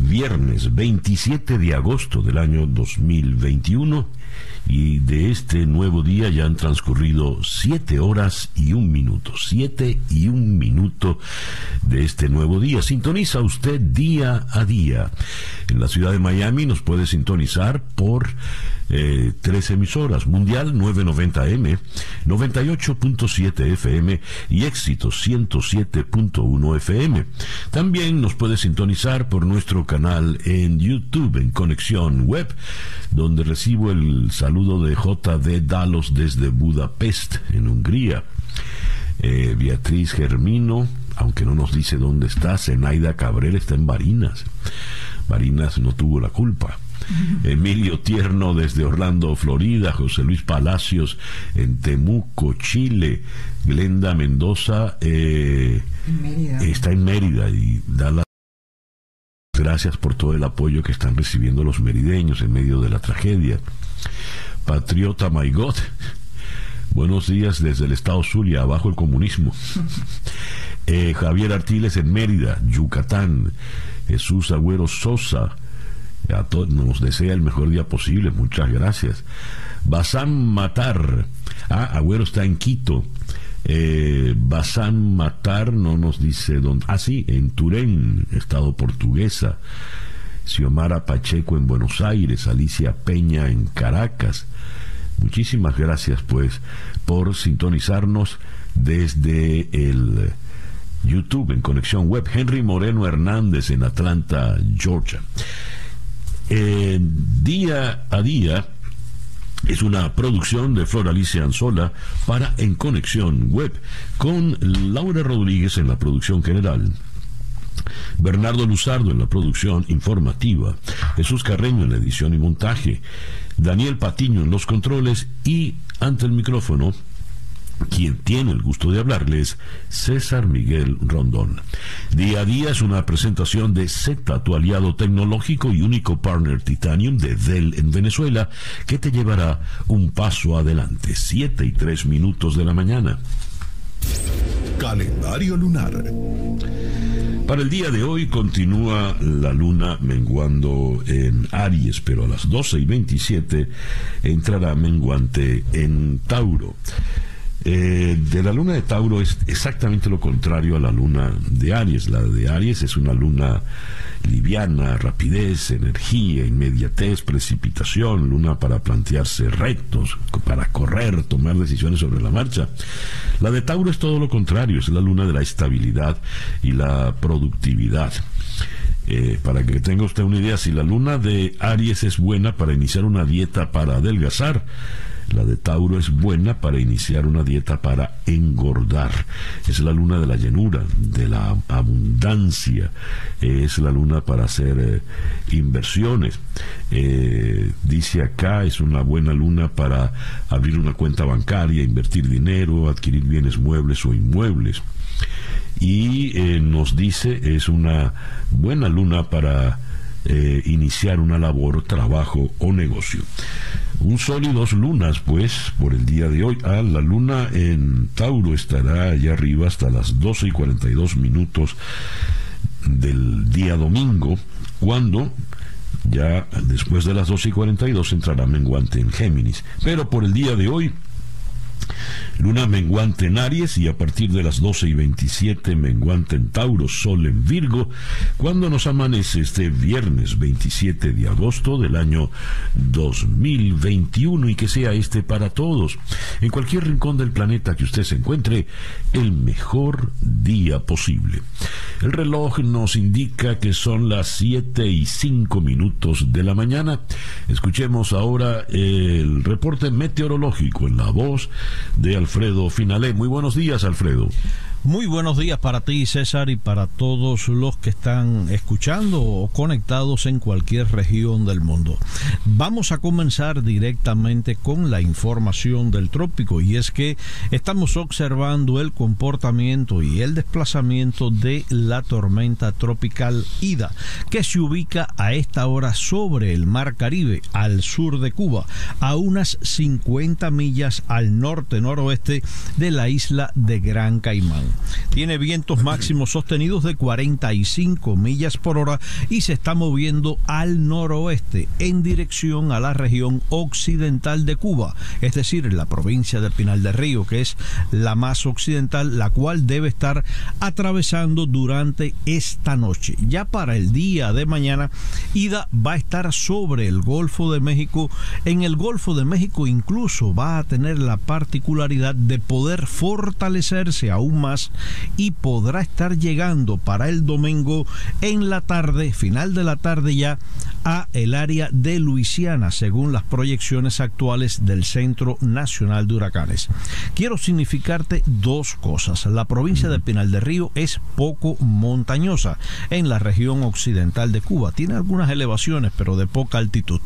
viernes 27 de agosto del año 2021 y de este nuevo día ya han transcurrido siete horas y un minuto, siete y un minuto de este nuevo día. Sintoniza usted día a día. En la ciudad de Miami nos puede sintonizar por eh, tres emisoras, Mundial 990M, 98.7 FM y Éxito 107.1 FM. También nos puede sintonizar por nuestro canal en YouTube en Conexión Web, donde recibo el saludo de JD Dalos desde Budapest, en Hungría. Eh, Beatriz Germino, aunque no nos dice dónde está, Zenaida Cabrera está en Barinas. Barinas no tuvo la culpa. Emilio Tierno desde Orlando, Florida, José Luis Palacios en Temuco, Chile, Glenda Mendoza eh, está en Mérida y da las gracias por todo el apoyo que están recibiendo los merideños en medio de la tragedia. Patriota Maigot, buenos días desde el estado Zulia, abajo el comunismo. Eh, Javier Artiles en Mérida, Yucatán. Jesús Agüero Sosa, a todos nos desea el mejor día posible, muchas gracias. Basán Matar, ah, Agüero está en Quito. Eh, Basán Matar no nos dice dónde, ah, sí, en Turén, estado portuguesa. Xiomara Pacheco en Buenos Aires, Alicia Peña en Caracas. Muchísimas gracias, pues, por sintonizarnos desde el YouTube en Conexión Web. Henry Moreno Hernández en Atlanta, Georgia día a día es una producción de Flor Alicia Anzola para En Conexión Web, con Laura Rodríguez en la producción general. Bernardo Luzardo en la producción informativa, Jesús Carreño en la edición y montaje, Daniel Patiño en los controles y ante el micrófono quien tiene el gusto de hablarles, César Miguel Rondón. Día a día es una presentación de Z, tu aliado tecnológico y único partner Titanium de Dell en Venezuela, que te llevará un paso adelante. Siete y tres minutos de la mañana. Calendario lunar. Para el día de hoy continúa la luna menguando en Aries, pero a las 12 y 27 entrará menguante en Tauro. Eh, de la luna de Tauro es exactamente lo contrario a la luna de Aries. La de Aries es una luna liviana, rapidez, energía, inmediatez, precipitación, luna para plantearse retos, para correr, tomar decisiones sobre la marcha. La de Tauro es todo lo contrario, es la luna de la estabilidad y la productividad. Eh, para que tenga usted una idea, si la luna de Aries es buena para iniciar una dieta para adelgazar, la de Tauro es buena para iniciar una dieta para engordar. Es la luna de la llenura, de la abundancia. Es la luna para hacer eh, inversiones. Eh, dice acá, es una buena luna para abrir una cuenta bancaria, invertir dinero, adquirir bienes muebles o inmuebles. Y eh, nos dice, es una buena luna para iniciar una labor, trabajo o negocio. Un sol y dos lunas, pues, por el día de hoy. Ah, la luna en Tauro estará allá arriba hasta las 12 y 42 minutos del día domingo, cuando ya después de las 12 y 42 entrará menguante en Géminis. Pero por el día de hoy, Luna menguante en Aries y a partir de las 12 y 27 menguante en Tauro, Sol en Virgo, cuando nos amanece este viernes 27 de agosto del año 2021 y que sea este para todos, en cualquier rincón del planeta que usted se encuentre, el mejor día posible. El reloj nos indica que son las 7 y 5 minutos de la mañana. Escuchemos ahora el reporte meteorológico en la voz de Alfredo Finalé. Muy buenos días, Alfredo. Muy buenos días para ti, César, y para todos los que están escuchando o conectados en cualquier región del mundo. Vamos a comenzar directamente con la información del trópico, y es que estamos observando el comportamiento y el desplazamiento de la tormenta tropical Ida, que se ubica a esta hora sobre el Mar Caribe, al sur de Cuba, a unas 50 millas al norte-noroeste de la isla de Gran Caimán. Tiene vientos máximos sostenidos de 45 millas por hora y se está moviendo al noroeste en dirección a la región occidental de Cuba, es decir, la provincia de Pinal del Río, que es la más occidental, la cual debe estar atravesando durante esta noche. Ya para el día de mañana, Ida va a estar sobre el Golfo de México. En el Golfo de México incluso va a tener la particularidad de poder fortalecerse aún más y podrá estar llegando para el domingo en la tarde, final de la tarde ya, a el área de Luisiana, según las proyecciones actuales del Centro Nacional de Huracanes. Quiero significarte dos cosas. La provincia de Pinal de Río es poco montañosa en la región occidental de Cuba. Tiene algunas elevaciones, pero de poca altitud.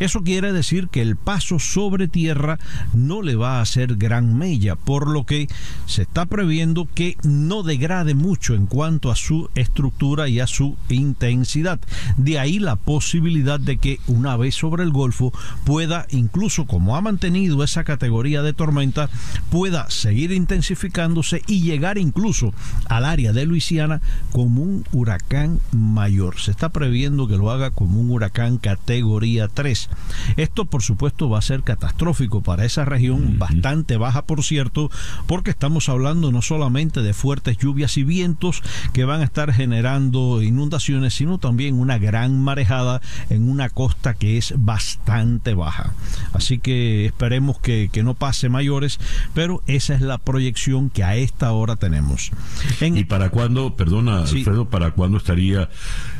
Eso quiere decir que el paso sobre tierra no le va a hacer gran mella, por lo que se está previendo que no degrade mucho en cuanto a su estructura y a su intensidad. De ahí la posibilidad de que una vez sobre el Golfo pueda, incluso como ha mantenido esa categoría de tormenta, pueda seguir intensificándose y llegar incluso al área de Luisiana como un huracán mayor. Se está previendo que lo haga como un huracán categoría 3. Esto por supuesto va a ser catastrófico para esa región, bastante baja por cierto, porque estamos hablando no solamente de fuertes lluvias y vientos que van a estar generando inundaciones, sino también una gran marejada en una costa que es bastante baja. Así que esperemos que, que no pase mayores, pero esa es la proyección que a esta hora tenemos. ¿Y para cuándo, perdona Alfredo, para cuándo estaría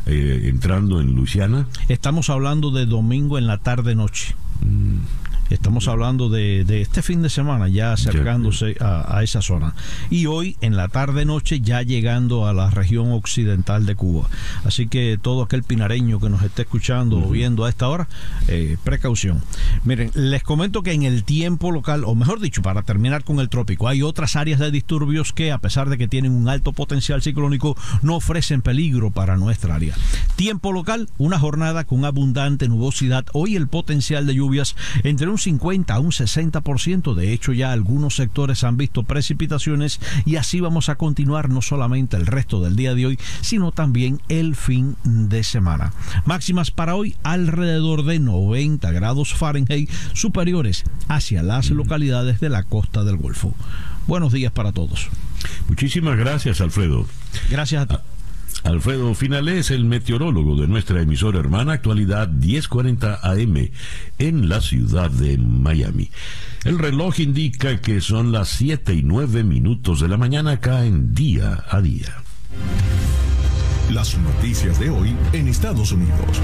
eh, entrando en Luisiana? Estamos hablando de domingo en la tarde-noche. Mm. Estamos hablando de, este fin de semana ya acercándose a, esa zona. Y hoy en la tarde-noche ya llegando a la región occidental de Cuba. Así que todo aquel pinareño que nos esté escuchando o viendo a esta hora, eh, precaución. Miren, les comento que en el tiempo local, o mejor dicho, para terminar con el trópico, hay otras áreas de disturbios que a pesar de que tienen un alto potencial ciclónico, no ofrecen peligro para nuestra área. Tiempo local, una jornada con abundante nubosidad. Hoy el potencial de lluvias entre un 50 a un 60%. De hecho, ya algunos sectores han visto precipitaciones y así vamos a continuar no solamente el resto del día de hoy, sino también el fin de semana. Máximas para hoy alrededor de 90 grados Fahrenheit superiores hacia las localidades de la costa del Golfo. Buenos días para todos. Muchísimas gracias, Alfredo. Gracias a ti. Alfredo Finales, el meteorólogo de nuestra emisora hermana Actualidad 1040 AM en la ciudad de Miami. El reloj indica que son las 7 y 9 minutos de la mañana acá en día a día. Las noticias de hoy en Estados Unidos.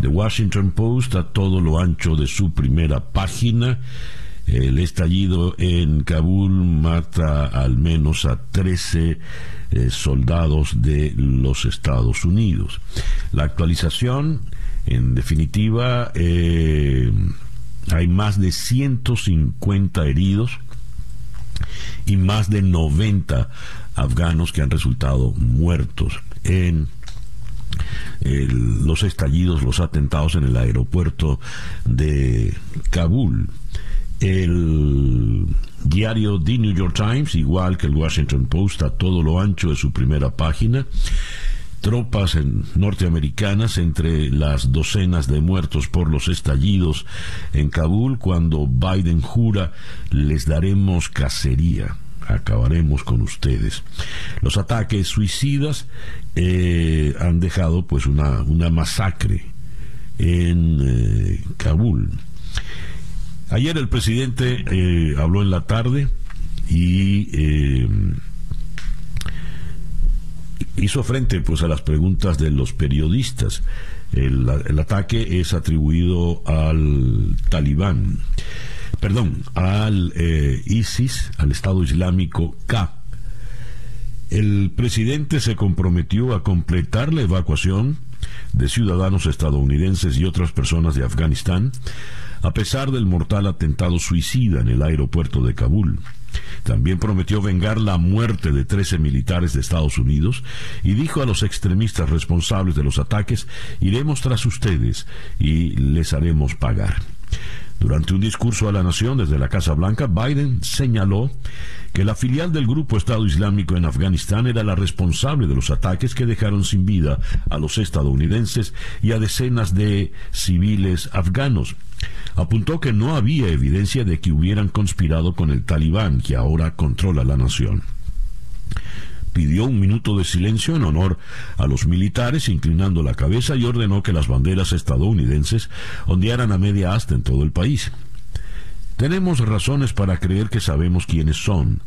The Washington Post a todo lo ancho de su primera página el estallido en Kabul mata al menos a 13 eh, soldados de los Estados Unidos. La actualización, en definitiva, eh, hay más de 150 heridos y más de 90 afganos que han resultado muertos en los estallidos, los atentados en el aeropuerto de Kabul. El diario The New York Times, igual que el Washington Post, a todo lo ancho de su primera página. Tropas norteamericanas entre las docenas de muertos por los estallidos en Kabul cuando Biden jura les daremos cacería acabaremos con ustedes. Los ataques suicidas eh, han dejado pues una, una masacre en eh, Kabul. Ayer el presidente eh, habló en la tarde y eh, hizo frente pues a las preguntas de los periodistas. El, ataque es atribuido al talibán. perdón, al eh, ISIS, al Estado Islámico K. El presidente se comprometió a completar la evacuación de ciudadanos estadounidenses y otras personas de Afganistán, a pesar del mortal atentado suicida en el aeropuerto de Kabul. También prometió vengar la muerte de 13 militares de Estados Unidos y dijo a los extremistas responsables de los ataques, iremos tras ustedes y les haremos pagar. Durante un discurso a la nación desde la Casa Blanca, Biden señaló que la filial del grupo Estado Islámico en Afganistán era la responsable de los ataques que dejaron sin vida a los estadounidenses y a decenas de civiles afganos. Apuntó que no había evidencia de que hubieran conspirado con el talibán, que ahora controla la nación pidió un minuto de silencio en honor a los militares, inclinando la cabeza y ordenó que las banderas estadounidenses ondearan a media asta en todo el país. Tenemos razones para creer que sabemos quiénes son,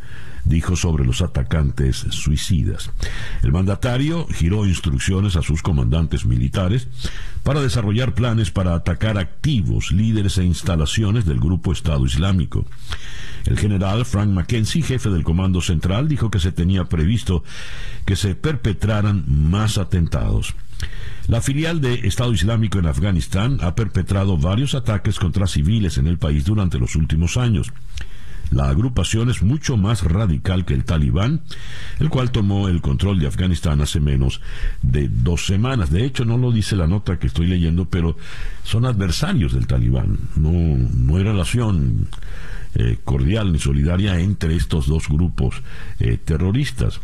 dijo sobre los atacantes suicidas. El mandatario giró instrucciones a sus comandantes militares para desarrollar planes para atacar activos, líderes e instalaciones del grupo Estado Islámico. El general Frank McKenzie, jefe del Comando Central, dijo que se tenía previsto que se perpetraran más atentados. La filial de Estado Islámico en Afganistán ha perpetrado varios ataques contra civiles en el país durante los últimos años. La agrupación es mucho más radical que el talibán, el cual tomó el control de Afganistán hace menos de dos semanas. De hecho, no lo dice la nota que estoy leyendo, pero son adversarios del talibán. No, no hay relación eh, cordial ni solidaria entre estos dos grupos eh, terroristas.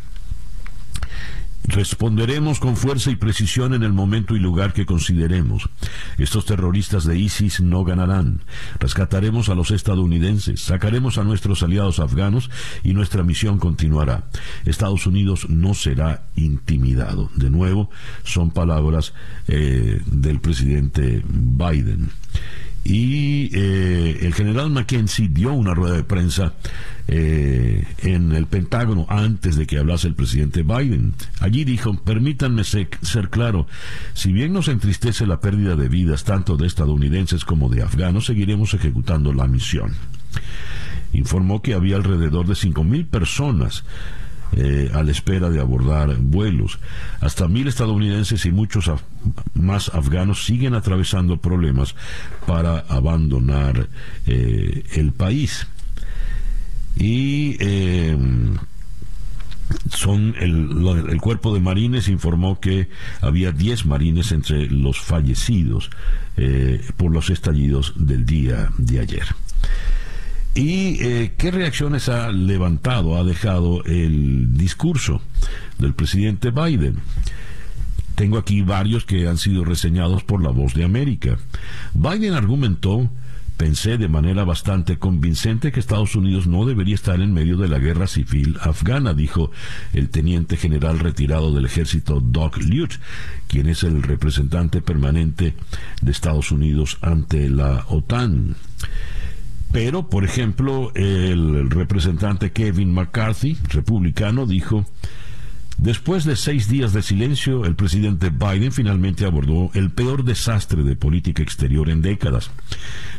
Responderemos con fuerza y precisión en el momento y lugar que consideremos. Estos terroristas de ISIS no ganarán. Rescataremos a los estadounidenses, sacaremos a nuestros aliados afganos y nuestra misión continuará. Estados Unidos no será intimidado. De nuevo, son palabras eh, del presidente Biden y eh, el general Mackenzie dio una rueda de prensa eh, en el Pentágono antes de que hablase el presidente Biden. Allí dijo, permítanme ser, ser claro, si bien nos entristece la pérdida de vidas tanto de estadounidenses como de afganos, seguiremos ejecutando la misión. Informó que había alrededor de 5.000 personas eh, a la espera de abordar vuelos. Hasta mil estadounidenses y muchos más afganos siguen atravesando problemas para abandonar eh, el país. Y em, son el, cuerpo de marines informó que había 10 marines entre los fallecidos eh, por los estallidos del día de ayer. ¿Y eh, qué reacciones ha levantado, ha dejado el discurso del presidente Biden? Tengo aquí varios que han sido reseñados por la voz de América. Biden argumentó, pensé de manera bastante convincente que Estados Unidos no debería estar en medio de la guerra civil afgana, dijo el teniente general retirado del ejército Doug Lute, quien es el representante permanente de Estados Unidos ante la OTAN. Pero, por ejemplo, el representante Kevin McCarthy, republicano, dijo, después de seis días de silencio, el presidente Biden finalmente abordó el peor desastre de política exterior en décadas.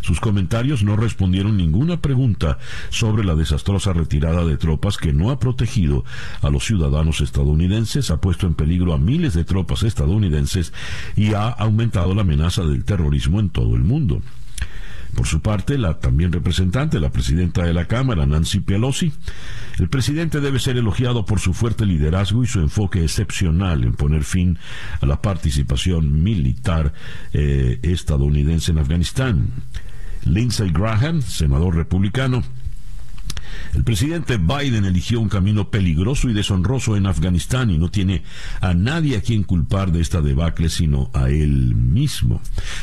Sus comentarios no respondieron ninguna pregunta sobre la desastrosa retirada de tropas que no ha protegido a los ciudadanos estadounidenses, ha puesto en peligro a miles de tropas estadounidenses y ha aumentado la amenaza del terrorismo en todo el mundo. Por su parte, la también representante, la presidenta de la Cámara, Nancy Pelosi, el presidente debe ser elogiado por su fuerte liderazgo y su enfoque excepcional en poner fin a la participación militar eh, estadounidense en Afganistán. Lindsey Graham, senador republicano, el presidente Biden eligió un camino peligroso y deshonroso en Afganistán y no tiene a nadie a quien culpar de esta debacle sino a él mismo.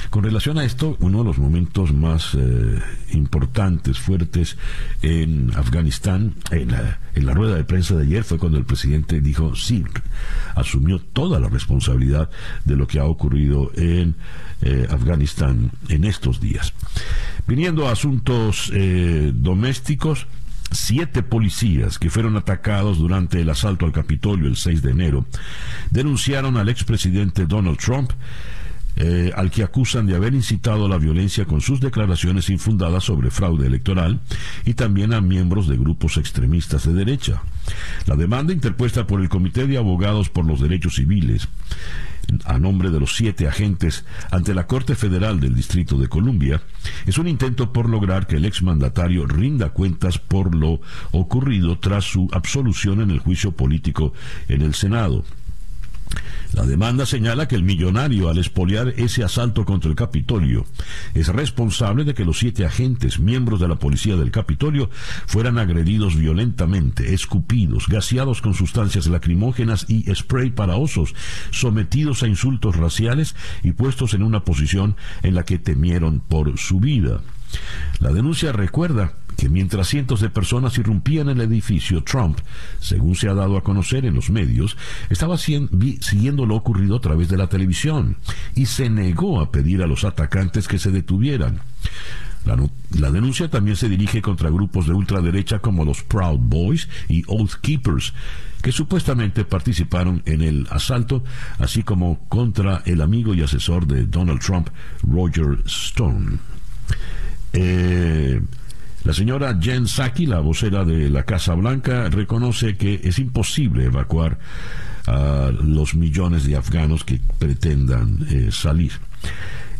Con relación a esto, uno de los momentos más eh, importantes, fuertes en Afganistán, en la, rueda de prensa de ayer fue cuando el presidente dijo sí, asumió toda la responsabilidad de lo que ha ocurrido en eh, Afganistán en estos días. Viniendo a asuntos eh, domésticos, siete policías que fueron atacados durante el asalto al Capitolio el 6 de enero denunciaron al expresidente Donald Trump eh, al que acusan de haber incitado a la violencia con sus declaraciones infundadas sobre fraude electoral y también a miembros de grupos extremistas de derecha. La demanda interpuesta por el Comité de Abogados por los Derechos Civiles a nombre de los siete agentes ante la Corte Federal del Distrito de Columbia es un intento por lograr que el exmandatario rinda cuentas por lo ocurrido tras su absolución en el juicio político en el Senado. La demanda señala que el millonario, al expoliar ese asalto contra el Capitolio, es responsable de que los siete agentes, miembros de la policía del Capitolio, fueran agredidos violentamente, escupidos, gaseados con sustancias lacrimógenas y spray para osos, sometidos a insultos raciales y puestos en una posición en la que temieron por su vida. La denuncia recuerda que mientras cientos de personas irrumpían en el edificio, Trump, según se ha dado a conocer en los medios, estaba siguiendo lo ocurrido a través de la televisión y se negó a pedir a los atacantes que se detuvieran. La, denuncia también se dirige contra grupos de ultraderecha como los Proud Boys y Oath Keepers, que supuestamente participaron en el asalto, así como contra el amigo y asesor de Donald Trump, Roger Stone. Eh, la señora Jen Psaki, la vocera de la Casa Blanca, reconoce que es imposible evacuar a los millones de afganos que pretendan eh, salir.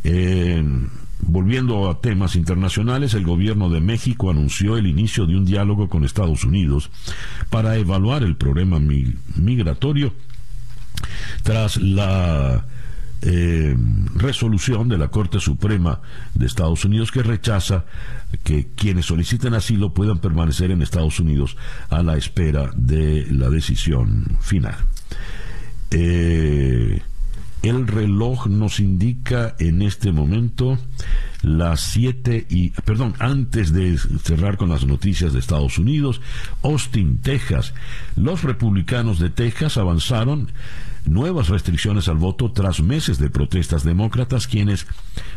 Eh, volviendo a temas internacionales, el gobierno de México anunció el inicio de un diálogo con Estados Unidos para evaluar el problema migratorio tras la eh, resolución de la Corte Suprema de Estados Unidos que rechaza que quienes soliciten asilo puedan permanecer en Estados Unidos a la espera de la decisión final. Eh, el reloj nos indica en este momento las 7 y, perdón, antes de cerrar con las noticias de Estados Unidos, Austin, Texas. Los republicanos de Texas avanzaron nuevas restricciones al voto tras meses de protestas demócratas quienes,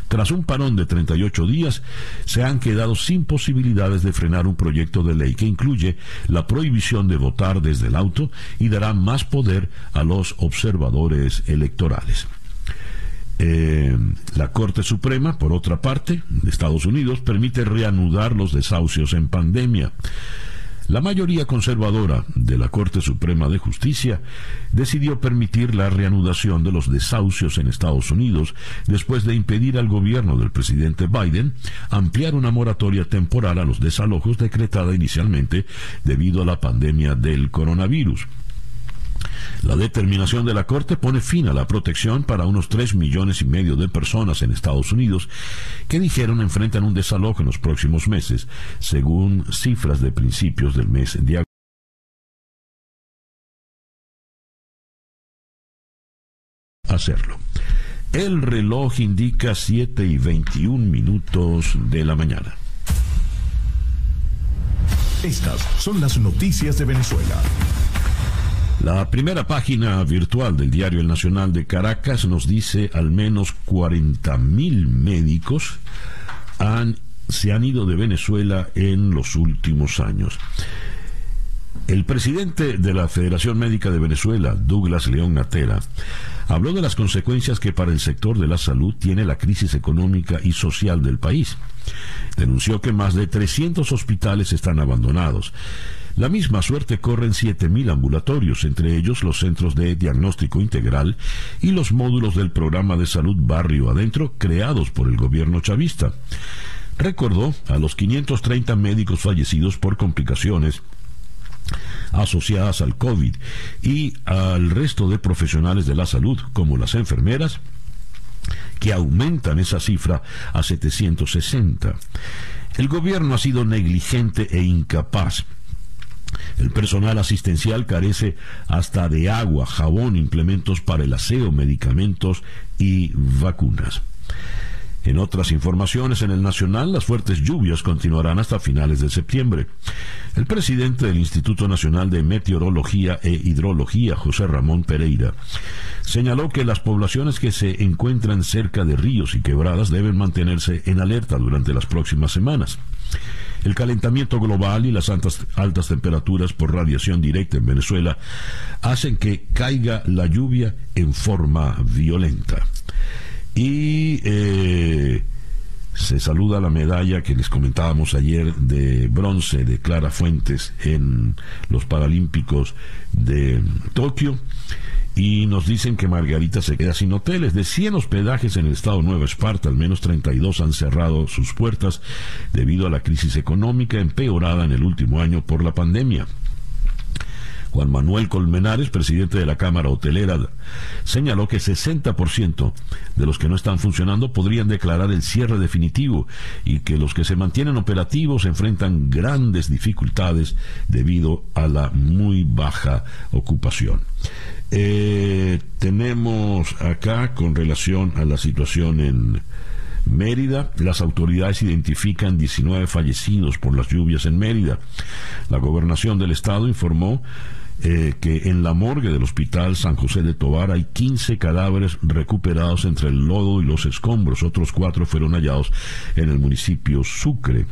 tras un parón de 38 días, se han quedado sin posibilidades de frenar un proyecto de ley que incluye la prohibición de votar desde el auto y dará más poder a los observadores electorales. Eh, la Corte Suprema, por otra parte, de Estados Unidos, permite reanudar los desahucios en pandemia. La mayoría conservadora de la Corte Suprema de Justicia decidió permitir la reanudación de los desahucios en Estados Unidos después de impedir al gobierno del presidente Biden ampliar una moratoria temporal a los desalojos decretada inicialmente debido a la pandemia del coronavirus. La determinación de la Corte pone fin a la protección para unos 3 millones y medio de personas en Estados Unidos que dijeron enfrentan un desalojo en los próximos meses, según cifras de principios del mes de agosto. Hacerlo. El reloj indica 7 y 21 minutos de la mañana. Estas son las noticias de Venezuela. La primera página virtual del diario El Nacional de Caracas nos dice al menos 40.000 médicos se han ido de Venezuela en los últimos años. El presidente de la Federación Médica de Venezuela, Douglas León Natera, habló de las consecuencias que para el sector de la salud tiene la crisis económica y social del país. Denunció que más de 300 hospitales están abandonados la misma suerte corren 7.000 ambulatorios, entre ellos los centros de diagnóstico integral y los módulos del programa de salud Barrio Adentro creados por el gobierno chavista. Recordó a los 530 médicos fallecidos por complicaciones asociadas al COVID y al resto de profesionales de la salud, como las enfermeras, que aumentan esa cifra a 760. El gobierno ha sido negligente e incapaz el personal asistencial carece hasta de agua, jabón, implementos para el aseo, medicamentos y vacunas. En otras informaciones en el Nacional, las fuertes lluvias continuarán hasta finales de septiembre. El presidente del Instituto Nacional de Meteorología e Hidrología, José Ramón Pereira, señaló que las poblaciones que se encuentran cerca de ríos y quebradas deben mantenerse en alerta durante las próximas semanas. El calentamiento global y las altas, altas temperaturas por radiación directa en Venezuela hacen que caiga la lluvia en forma violenta. Y eh, se saluda la medalla que les comentábamos ayer de bronce de Clara Fuentes en los Paralímpicos de Tokio. Y nos dicen que Margarita se queda sin hoteles. De 100 hospedajes en el estado Nueva Esparta, al menos 32 han cerrado sus puertas debido a la crisis económica empeorada en el último año por la pandemia. Juan Manuel Colmenares, presidente de la Cámara Hotelera, señaló que 60% de los que no están funcionando podrían declarar el cierre definitivo y que los que se mantienen operativos enfrentan grandes dificultades debido a la muy baja ocupación. Eh, tenemos acá con relación a la situación en Mérida, las autoridades identifican 19 fallecidos por las lluvias en Mérida. La gobernación del estado informó eh, que en la morgue del Hospital San José de Tobar hay 15 cadáveres recuperados entre el lodo y los escombros. Otros cuatro fueron hallados en el municipio Sucre.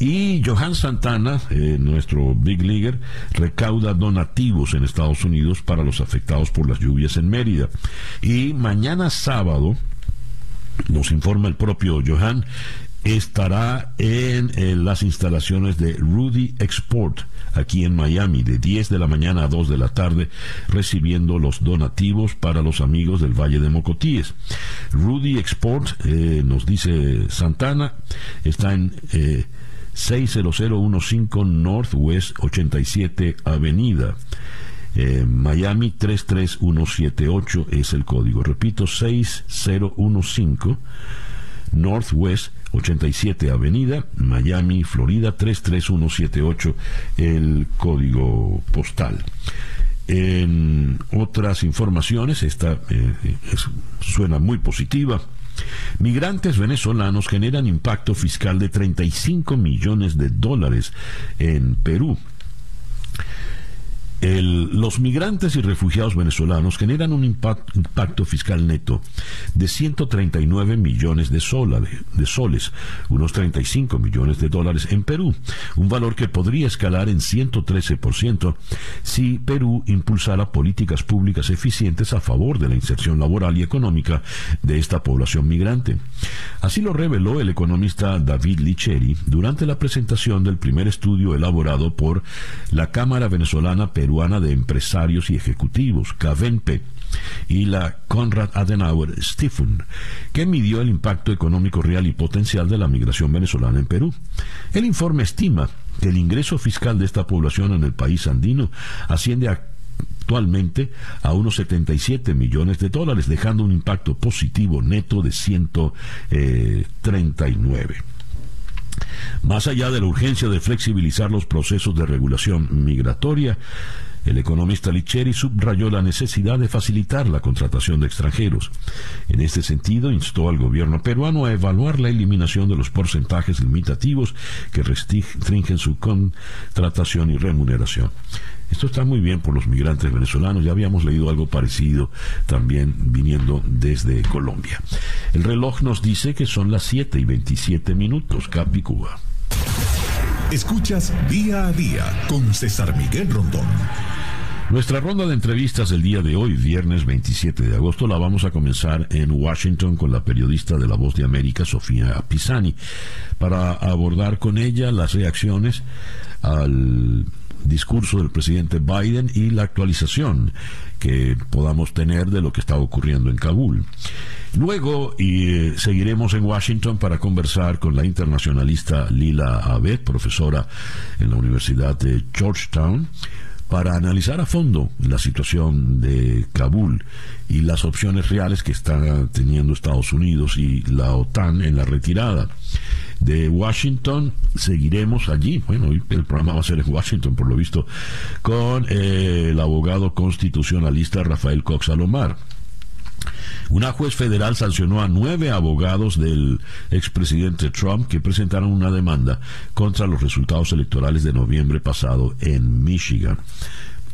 Y Johan Santana, eh, nuestro Big Leaguer, recauda donativos en Estados Unidos para los afectados por las lluvias en Mérida. Y mañana sábado, nos informa el propio Johan, estará en, las instalaciones de Rudy Export aquí en Miami de 10 de la mañana a 2 de la tarde recibiendo los donativos para los amigos del Valle de Mocotíes. Rudy Export, eh, nos dice Santana, está en... Eh, 60015 Northwest 87 Avenida. Eh, Miami 33178 es el código. Repito, 6015 Northwest 87 Avenida, Miami, Florida 33178, el código postal. En otras informaciones, esta eh, suena muy positiva. Migrantes venezolanos generan impacto fiscal de 35 millones de dólares en Perú los migrantes y refugiados venezolanos generan un impacto, fiscal neto de 139 millones de, de soles, unos 35 millones de dólares en Perú, un valor que podría escalar en 113% si Perú impulsara políticas públicas eficientes a favor de la inserción laboral y económica de esta población migrante. Así lo reveló el economista David Licheri durante la presentación del primer estudio elaborado por la Cámara Venezolana Perú de Empresarios y Ejecutivos, CAVENPE, y la Konrad Adenauer Stiftung, que midió el impacto económico real y potencial de la migración venezolana en Perú. El informe estima que el ingreso fiscal de esta población en el país andino asciende actualmente a unos 77 millones de dólares, dejando un impacto positivo neto de 139. Más allá de la urgencia de flexibilizar los procesos de regulación migratoria, el economista Licheri subrayó la necesidad de facilitar la contratación de extranjeros. En este sentido, instó al gobierno peruano a evaluar la eliminación de los porcentajes limitativos que restringen su contratación y remuneración. Esto está muy bien por los migrantes venezolanos. Ya habíamos leído algo parecido también viniendo desde Colombia. El reloj nos dice que son las 7 y 27 minutos, Capicúa. Escuchas día a día con César Miguel Rondón. Nuestra ronda de entrevistas del día de hoy, viernes 27 de agosto, la vamos a comenzar en Washington con la periodista de La Voz de América, Sofía Pisani, para abordar con ella las reacciones al discurso del presidente Biden y la actualización que podamos tener de lo que está ocurriendo en Kabul. Luego y, eh, seguiremos en Washington para conversar con la internacionalista Lila Abed, profesora en la Universidad de Georgetown, para analizar a fondo la situación de Kabul y las opciones reales que están teniendo Estados Unidos y la OTAN en la retirada de Washington. Seguiremos allí. Bueno, el programa va a ser en Washington, por lo visto, con eh, el abogado constitucionalista Rafael Cox Alomar. Una juez federal sancionó a nueve abogados del expresidente Trump que presentaron una demanda contra los resultados electorales de noviembre pasado en Michigan.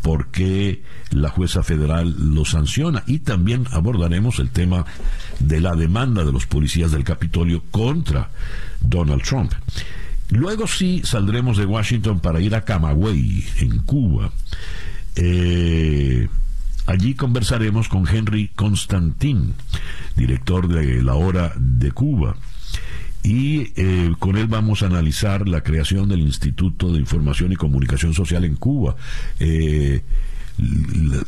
¿Por qué la jueza federal lo sanciona? Y también abordaremos el tema de la demanda de los policías del Capitolio contra Donald Trump. Luego sí saldremos de Washington para ir a Camagüey, en Cuba. Eh, Allí conversaremos con Henry Constantin, director de La Hora de Cuba. Y eh, con él vamos a analizar la creación del Instituto de Información y Comunicación Social en Cuba. Eh,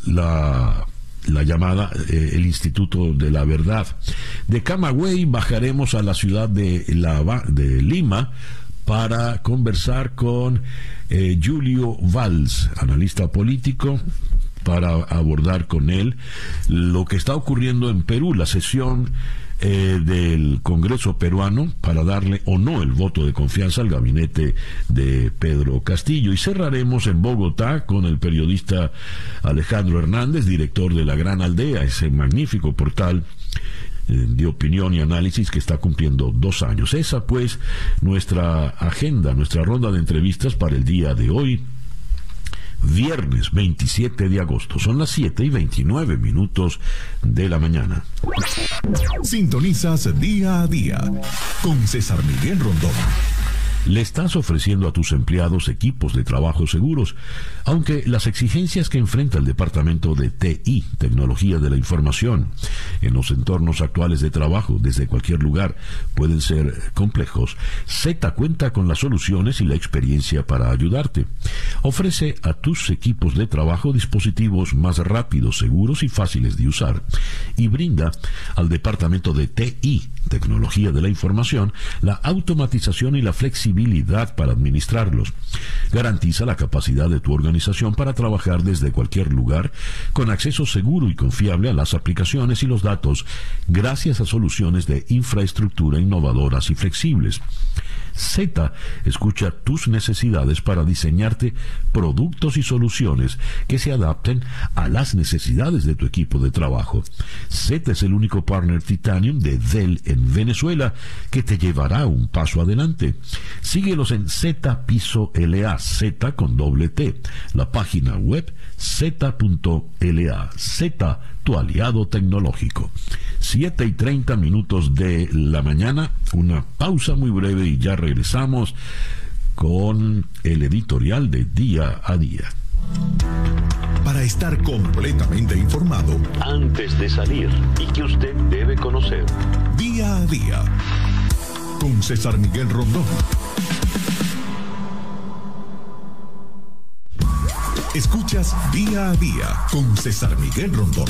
la la llamada eh, el Instituto de la Verdad. De Camagüey bajaremos a la ciudad de, la, de Lima para conversar con Julio Valls, analista político, para abordar con él lo que está ocurriendo en Perú, la sesión eh, del Congreso peruano para darle o no el voto de confianza al gabinete de Pedro Castillo. Y cerraremos en Bogotá con el periodista Alejandro Hernández, director de La Gran Aldea, ese magnífico portal eh, de opinión y análisis que está cumpliendo dos años. Esa pues nuestra agenda, nuestra ronda de entrevistas para el día de hoy viernes 27 de agosto. Son las 7 y 29 minutos de la mañana. Sintonizas día a día con César Miguel Rondón. Le estás ofreciendo a tus empleados equipos de trabajo seguros, aunque las exigencias que enfrenta el Departamento de TI, Tecnología de la Información, en los entornos actuales de trabajo desde cualquier lugar pueden ser complejos, Z cuenta con las soluciones y la experiencia para ayudarte. Ofrece a tus equipos de trabajo dispositivos más rápidos, seguros y fáciles de usar, y brinda al Departamento de TI, Tecnología de la Información, la automatización y la flexibilidad para administrarlos. Garantiza la capacidad de tu organización para trabajar desde cualquier lugar con acceso seguro y confiable a las aplicaciones y los datos gracias a soluciones de infraestructura innovadoras y flexibles. Z escucha tus necesidades para diseñarte productos y soluciones que se adapten a las necesidades de tu equipo de trabajo. Z es el único partner Titanium de Dell en Venezuela que te llevará un paso adelante. Síguelos en Z Piso LA, Z con doble T, la página web z.la, Z, tu aliado tecnológico. 7 y 30 minutos de la mañana, una pausa muy breve y ya regresamos con el editorial de día a día. Para estar completamente informado, antes de salir y que usted debe conocer, día a día, con César Miguel Rondón. Escuchas día a día con César Miguel Rondón.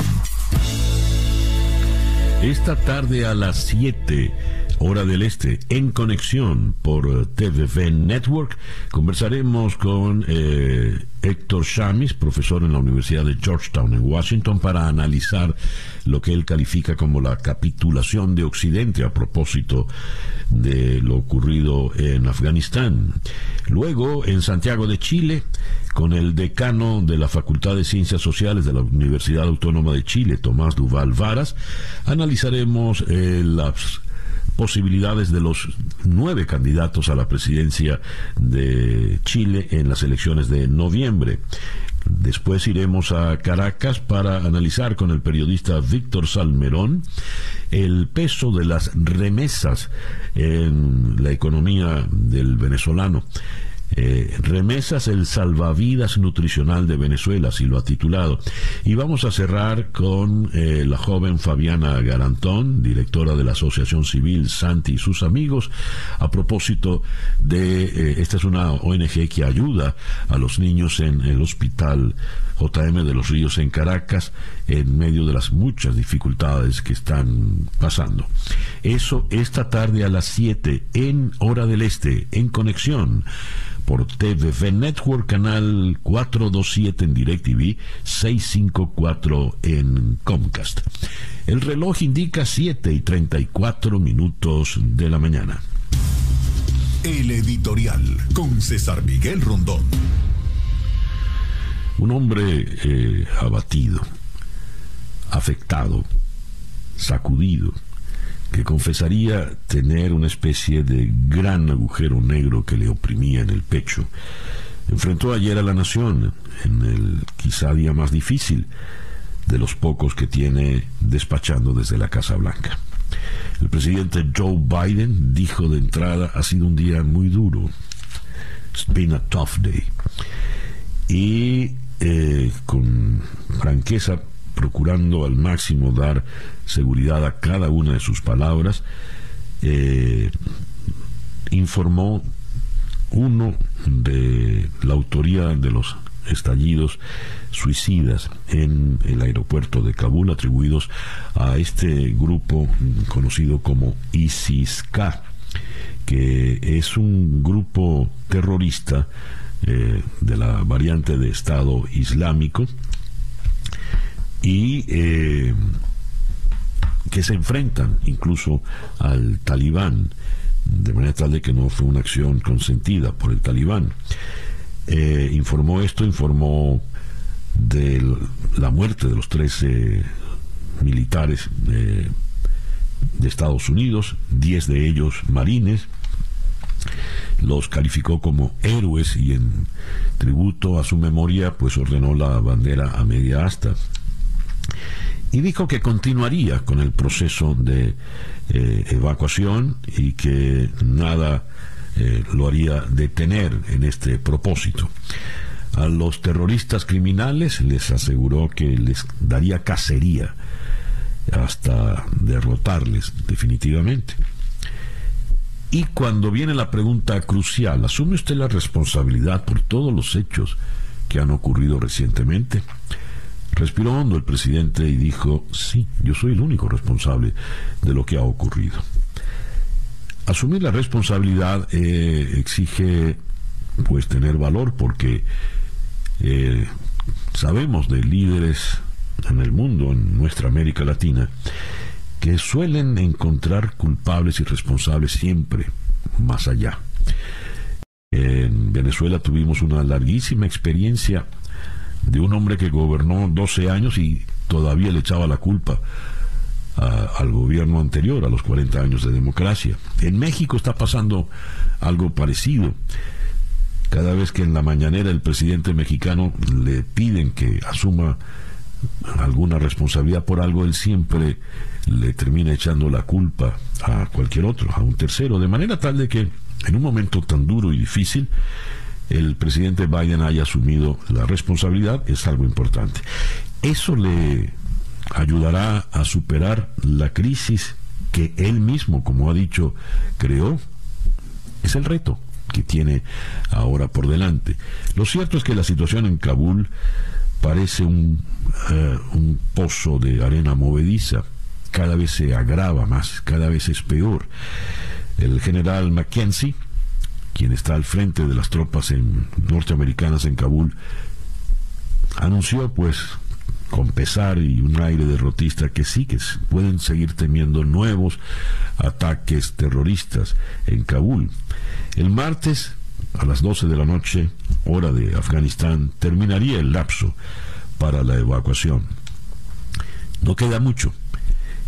Esta tarde a las 7 hora del este, en conexión por TVV Network, conversaremos con eh, Héctor Shamis, profesor en la Universidad de Georgetown en Washington, para analizar lo que él califica como la capitulación de Occidente a propósito de lo ocurrido en Afganistán. Luego, en Santiago de Chile, con el decano de la Facultad de Ciencias Sociales de la Universidad Autónoma de Chile, Tomás Duval Varas, analizaremos eh, las posibilidades de los nueve candidatos a la presidencia de Chile en las elecciones de noviembre. Después iremos a Caracas para analizar con el periodista Víctor Salmerón el peso de las remesas en la economía del venezolano. Eh, remesas el salvavidas nutricional de Venezuela, así lo ha titulado. Y vamos a cerrar con eh, la joven Fabiana Garantón, directora de la Asociación Civil Santi y sus amigos, a propósito de, eh, esta es una ONG que ayuda a los niños en el hospital JM de los Ríos en Caracas en medio de las muchas dificultades que están pasando. Eso esta tarde a las 7 en Hora del Este, en conexión por TVV Network, canal 427 en DirecTV, 654 en Comcast. El reloj indica 7 y 34 minutos de la mañana. El editorial con César Miguel Rondón. Un hombre eh, abatido, afectado, sacudido, que confesaría tener una especie de gran agujero negro que le oprimía en el pecho. Enfrentó ayer a la nación en el quizá día más difícil de los pocos que tiene despachando desde la Casa Blanca. El presidente Joe Biden dijo de entrada, ha sido un día muy duro. It's been a tough day. Y eh, con franqueza procurando al máximo dar seguridad a cada una de sus palabras, eh, informó uno de la autoría de los estallidos suicidas en el aeropuerto de Kabul atribuidos a este grupo conocido como ISIS-K, que es un grupo terrorista eh, de la variante de Estado Islámico y eh, que se enfrentan incluso al talibán, de manera tal de que no fue una acción consentida por el talibán. Eh, informó esto, informó de la muerte de los 13 militares de, Estados Unidos, 10 de ellos marines, los calificó como héroes y en tributo a su memoria pues ordenó la bandera a media asta y dijo que continuaría con el proceso de eh, evacuación y que nada eh, lo haría detener en este propósito. A los terroristas criminales les aseguró que les daría cacería hasta derrotarles definitivamente. Y cuando viene la pregunta crucial, ¿asume usted la responsabilidad por todos los hechos que han ocurrido recientemente? Respiró hondo el presidente y dijo, sí, yo soy el único responsable de lo que ha ocurrido. Asumir la responsabilidad eh, exige pues tener valor porque eh, sabemos de líderes en el mundo, en nuestra América Latina, que suelen encontrar culpables y responsables siempre más allá. En Venezuela tuvimos una larguísima experiencia de un hombre que gobernó 12 años y todavía le echaba la culpa al gobierno anterior, a los 40 años de democracia. En México está pasando algo parecido. Cada vez que en la mañanera el presidente mexicano le piden que asuma alguna responsabilidad por algo, él siempre le termina echando la culpa a cualquier otro, a un tercero, de manera tal de que en un momento tan duro y difícil, el presidente Biden haya asumido la responsabilidad es algo importante. Eso le ayudará a superar la crisis que él mismo, como ha dicho, creó. Es el reto que tiene ahora por delante. Lo cierto es que la situación en Kabul parece un, eh, un pozo de arena movediza. Cada vez se agrava más, cada vez es peor. El general Mackenzie, quien está al frente de las tropas norteamericanas en Kabul, anunció pues con pesar y un aire derrotista que sí que pueden seguir temiendo nuevos ataques terroristas en Kabul. El martes a las 12 de la noche, hora de Afganistán, terminaría el lapso para la evacuación. No queda mucho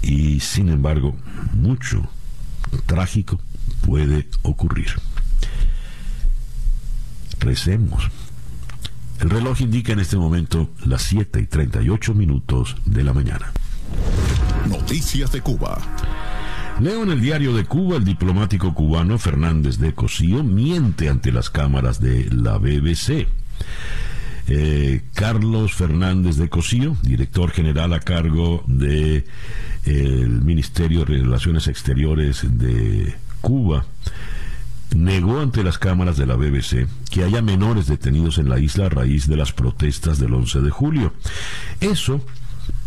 y sin embargo mucho trágico puede ocurrir. Recemos el reloj indica en este momento las 7 y 38 minutos de la mañana. Noticias de Cuba. Leo en el diario de Cuba, el diplomático cubano Fernández de Cosío miente ante las cámaras de la BBC. Eh, Carlos Fernández de Cosío, director general a cargo del de, Ministerio de Relaciones Exteriores de Cuba, negó ante las cámaras de la BBC que haya menores detenidos en la isla a raíz de las protestas del 11 de julio. Eso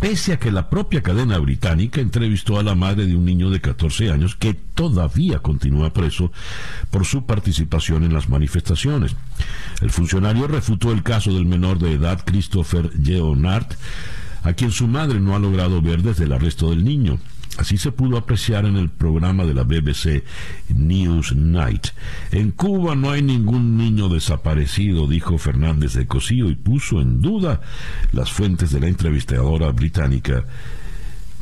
pese a que la propia cadena británica entrevistó a la madre de un niño de 14 años que todavía continúa preso por su participación en las manifestaciones. El funcionario refutó el caso del menor de edad Christopher Leonard, a quien su madre no ha logrado ver desde el arresto del niño. Así se pudo apreciar en el programa de la BBC News Night. En Cuba no hay ningún niño desaparecido, dijo Fernández de Cosío y puso en duda las fuentes de la entrevistadora británica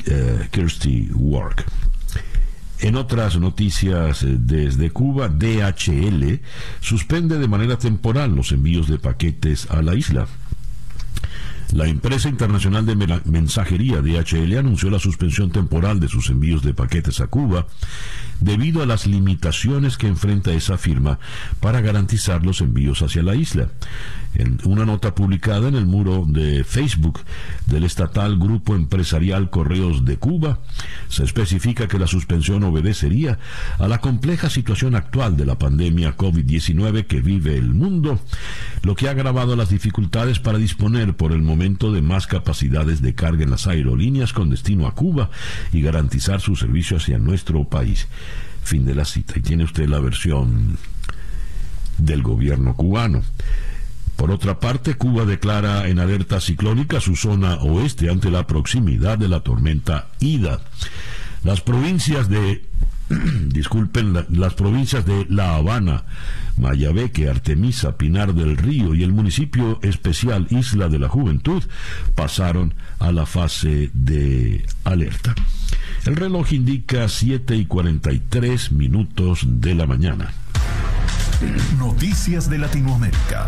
eh, Kirsty Wark. En otras noticias eh, desde Cuba, DHL suspende de manera temporal los envíos de paquetes a la isla. La empresa internacional de mensajería DHL anunció la suspensión temporal de sus envíos de paquetes a Cuba debido a las limitaciones que enfrenta esa firma para garantizar los envíos hacia la isla. En una nota publicada en el muro de Facebook del estatal Grupo Empresarial Correos de Cuba, se especifica que la suspensión obedecería a la compleja situación actual de la pandemia COVID-19 que vive el mundo, lo que ha agravado las dificultades para disponer por el momento de más capacidades de carga en las aerolíneas con destino a Cuba y garantizar su servicio hacia nuestro país. Fin de la cita. Y tiene usted la versión del gobierno cubano. Por otra parte, Cuba declara en alerta ciclónica su zona oeste ante la proximidad de la tormenta Ida. Las provincias de disculpen, las provincias de La Habana, Mayabeque, Artemisa, Pinar del Río y el municipio especial Isla de la Juventud pasaron a la fase de alerta. El reloj indica 7 y 43 minutos de la mañana. Noticias de Latinoamérica.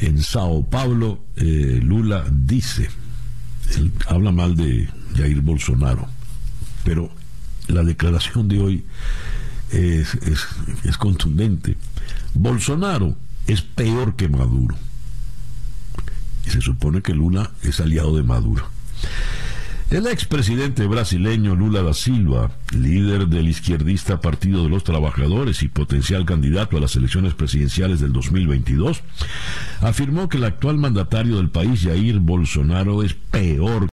En Sao Paulo, eh, Lula dice, habla mal de Jair Bolsonaro, pero la declaración de hoy es, es contundente. Bolsonaro es peor que Maduro. Y se supone que Lula es aliado de Maduro. El expresidente brasileño Lula da Silva, líder del izquierdista Partido de los Trabajadores y potencial candidato a las elecciones presidenciales del 2022, afirmó que el actual mandatario del país, Jair Bolsonaro, es peor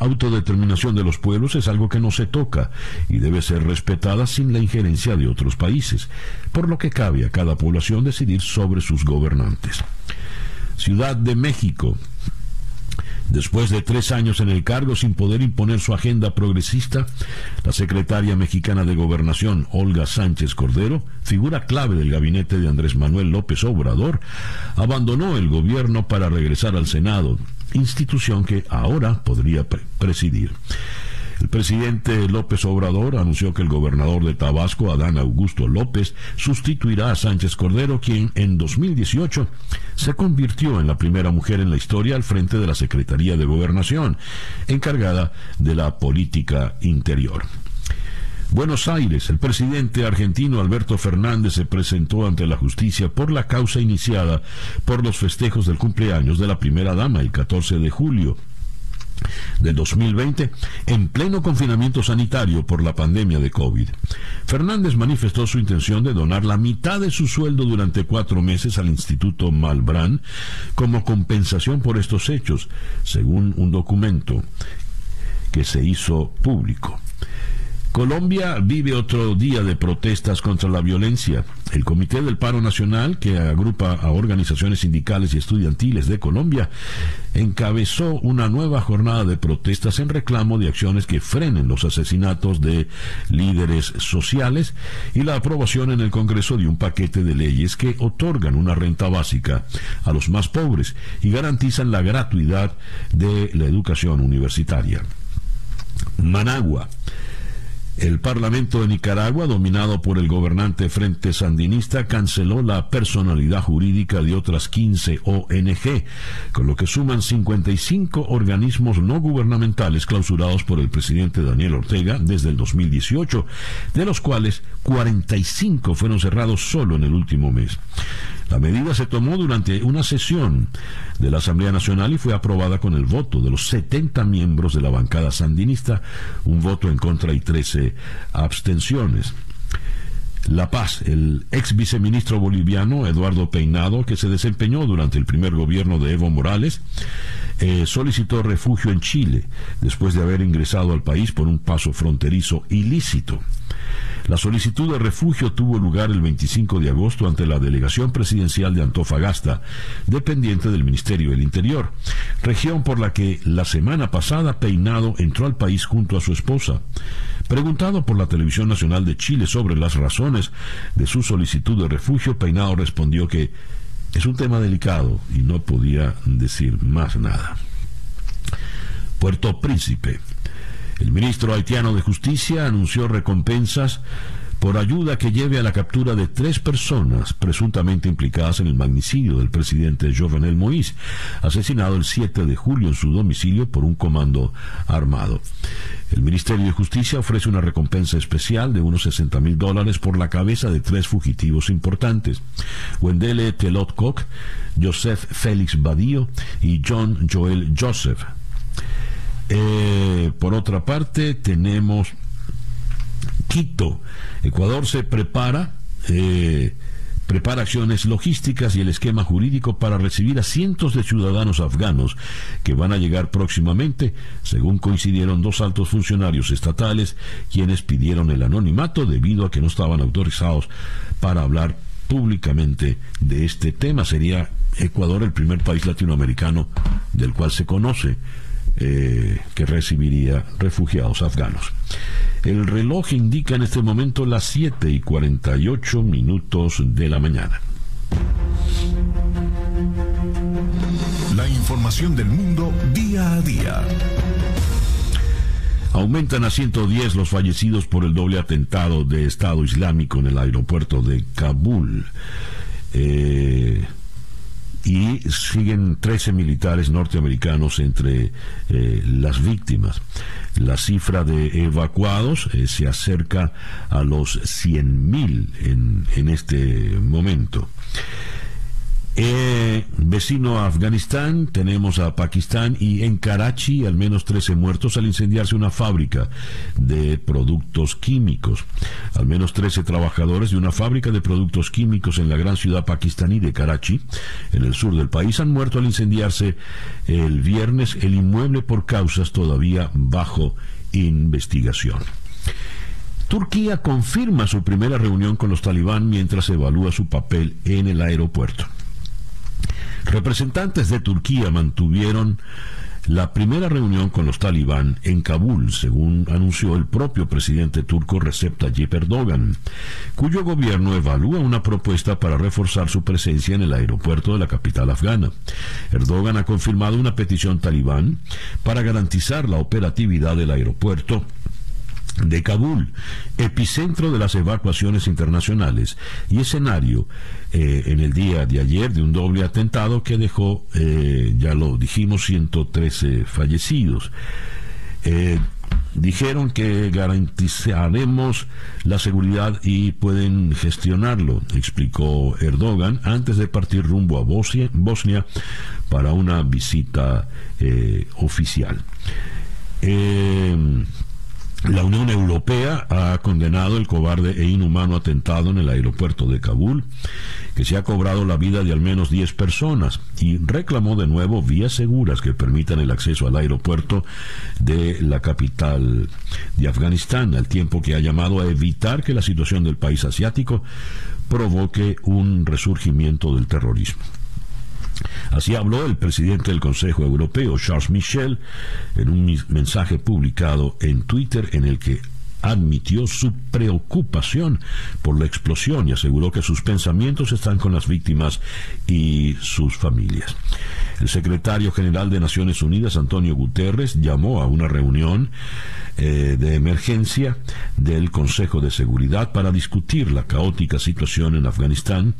autodeterminación de los pueblos es algo que no se toca y debe ser respetada sin la injerencia de otros países, por lo que cabe a cada población decidir sobre sus gobernantes. Ciudad de México. Después de tres años en el cargo sin poder imponer su agenda progresista, la secretaria mexicana de Gobernación, Olga Sánchez Cordero, figura clave del gabinete de Andrés Manuel López Obrador, abandonó el gobierno para regresar al Senado institución que ahora podría presidir. El presidente López Obrador anunció que el gobernador de Tabasco, Adán Augusto López, sustituirá a Sánchez Cordero, quien en 2018 se convirtió en la primera mujer en la historia al frente de la Secretaría de Gobernación, encargada de la política interior. Buenos Aires, el presidente argentino Alberto Fernández se presentó ante la justicia por la causa iniciada por los festejos del cumpleaños de la primera dama el 14 de julio del 2020 en pleno confinamiento sanitario por la pandemia de COVID. Fernández manifestó su intención de donar la mitad de su sueldo durante cuatro meses al Instituto Malbrán como compensación por estos hechos, según un documento que se hizo público. Colombia vive otro día de protestas contra la violencia. El Comité del Paro Nacional, que agrupa a organizaciones sindicales y estudiantiles de Colombia, encabezó una nueva jornada de protestas en reclamo de acciones que frenen los asesinatos de líderes sociales y la aprobación en el Congreso de un paquete de leyes que otorgan una renta básica a los más pobres y garantizan la gratuidad de la educación universitaria. Managua el Parlamento de Nicaragua, dominado por el gobernante Frente Sandinista, canceló la personalidad jurídica de otras 15 ONG, con lo que suman 55 organismos no gubernamentales clausurados por el presidente Daniel Ortega desde el 2018, de los cuales 45 fueron cerrados solo en el último mes. La medida se tomó durante una sesión de la Asamblea Nacional y fue aprobada con el voto de los 70 miembros de la bancada sandinista, un voto en contra y 13 abstenciones. La Paz, el ex viceministro boliviano Eduardo Peinado, que se desempeñó durante el primer gobierno de Evo Morales, eh, solicitó refugio en Chile después de haber ingresado al país por un paso fronterizo ilícito. La solicitud de refugio tuvo lugar el 25 de agosto ante la delegación presidencial de Antofagasta, dependiente del Ministerio del Interior, región por la que la semana pasada Peinado entró al país junto a su esposa. Preguntado por la Televisión Nacional de Chile sobre las razones de su solicitud de refugio, Peinado respondió que es un tema delicado y no podía decir más nada. Puerto Príncipe. El ministro haitiano de Justicia anunció recompensas por ayuda que lleve a la captura de tres personas presuntamente implicadas en el magnicidio del presidente Jovenel Moïse, asesinado el 7 de julio en su domicilio por un comando armado. El Ministerio de Justicia ofrece una recompensa especial de unos 60 mil dólares por la cabeza de tres fugitivos importantes, Wendele Telot Koch, Joseph Félix Badío y John Joel Joseph. Eh, por otra parte, tenemos Quito. Ecuador se prepara, eh, prepara acciones logísticas y el esquema jurídico para recibir a cientos de ciudadanos afganos que van a llegar próximamente, según coincidieron dos altos funcionarios estatales, quienes pidieron el anonimato debido a que no estaban autorizados para hablar públicamente de este tema. Sería Ecuador el primer país latinoamericano del cual se conoce eh, que recibiría refugiados afganos. El reloj indica en este momento las 7 y 48 minutos de la mañana. La información del mundo día a día. Aumentan a 110 los fallecidos por el doble atentado de Estado Islámico en el aeropuerto de Kabul. Eh, y siguen 13 militares norteamericanos entre eh, las víctimas. La cifra de evacuados eh, se acerca a los 100.000 en, en este momento. Eh, vecino a Afganistán, tenemos a Pakistán y en Karachi al menos 13 muertos al incendiarse una fábrica de productos químicos. Al menos 13 trabajadores de una fábrica de productos químicos en la gran ciudad pakistaní de Karachi, en el sur del país, han muerto al incendiarse el viernes el inmueble por causas todavía bajo investigación. Turquía confirma su primera reunión con los talibán mientras evalúa su papel en el aeropuerto. Representantes de Turquía mantuvieron la primera reunión con los talibán en Kabul, según anunció el propio presidente turco Recep Tayyip Erdogan, cuyo gobierno evalúa una propuesta para reforzar su presencia en el aeropuerto de la capital afgana. Erdogan ha confirmado una petición talibán para garantizar la operatividad del aeropuerto de Kabul, epicentro de las evacuaciones internacionales y escenario eh, en el día de ayer de un doble atentado que dejó, eh, ya lo dijimos, 113 fallecidos. Eh, dijeron que garantizaremos la seguridad y pueden gestionarlo, explicó Erdogan antes de partir rumbo a Bosnia, Bosnia para una visita oficial. La Unión Europea ha condenado el cobarde e inhumano atentado en el aeropuerto de Kabul, que se ha cobrado la vida de al menos 10 personas, y reclamó de nuevo vías seguras que permitan el acceso al aeropuerto de la capital de Afganistán, al tiempo que ha llamado a evitar que la situación del país asiático provoque un resurgimiento del terrorismo. Así habló el presidente del Consejo Europeo, Charles Michel, en un mensaje publicado en Twitter en el que admitió su preocupación por la explosión y aseguró que sus pensamientos están con las víctimas y sus familias. El secretario general de Naciones Unidas, Antonio Guterres, llamó a una reunión eh, de emergencia del Consejo de Seguridad para discutir la caótica situación en Afganistán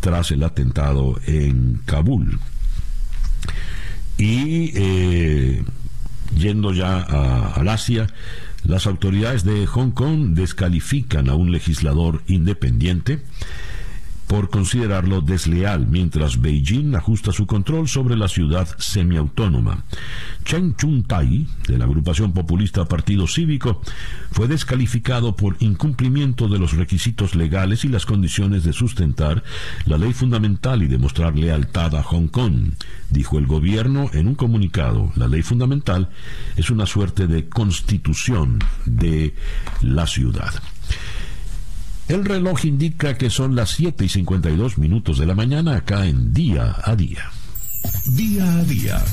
tras el atentado en Kabul. Y eh, yendo ya al Asia, las autoridades de Hong Kong descalifican a un legislador independiente por considerarlo desleal, mientras Beijing ajusta su control sobre la ciudad semiautónoma. Chen Chun-tai, de la agrupación populista Partido Cívico, fue descalificado por incumplimiento de los requisitos legales y las condiciones de sustentar la ley fundamental y demostrar lealtad a Hong Kong. Dijo el gobierno en un comunicado, la ley fundamental es una suerte de constitución de la ciudad. El reloj indica que son las 7 y 52 minutos de la mañana acá en Día a Día. Día a Día.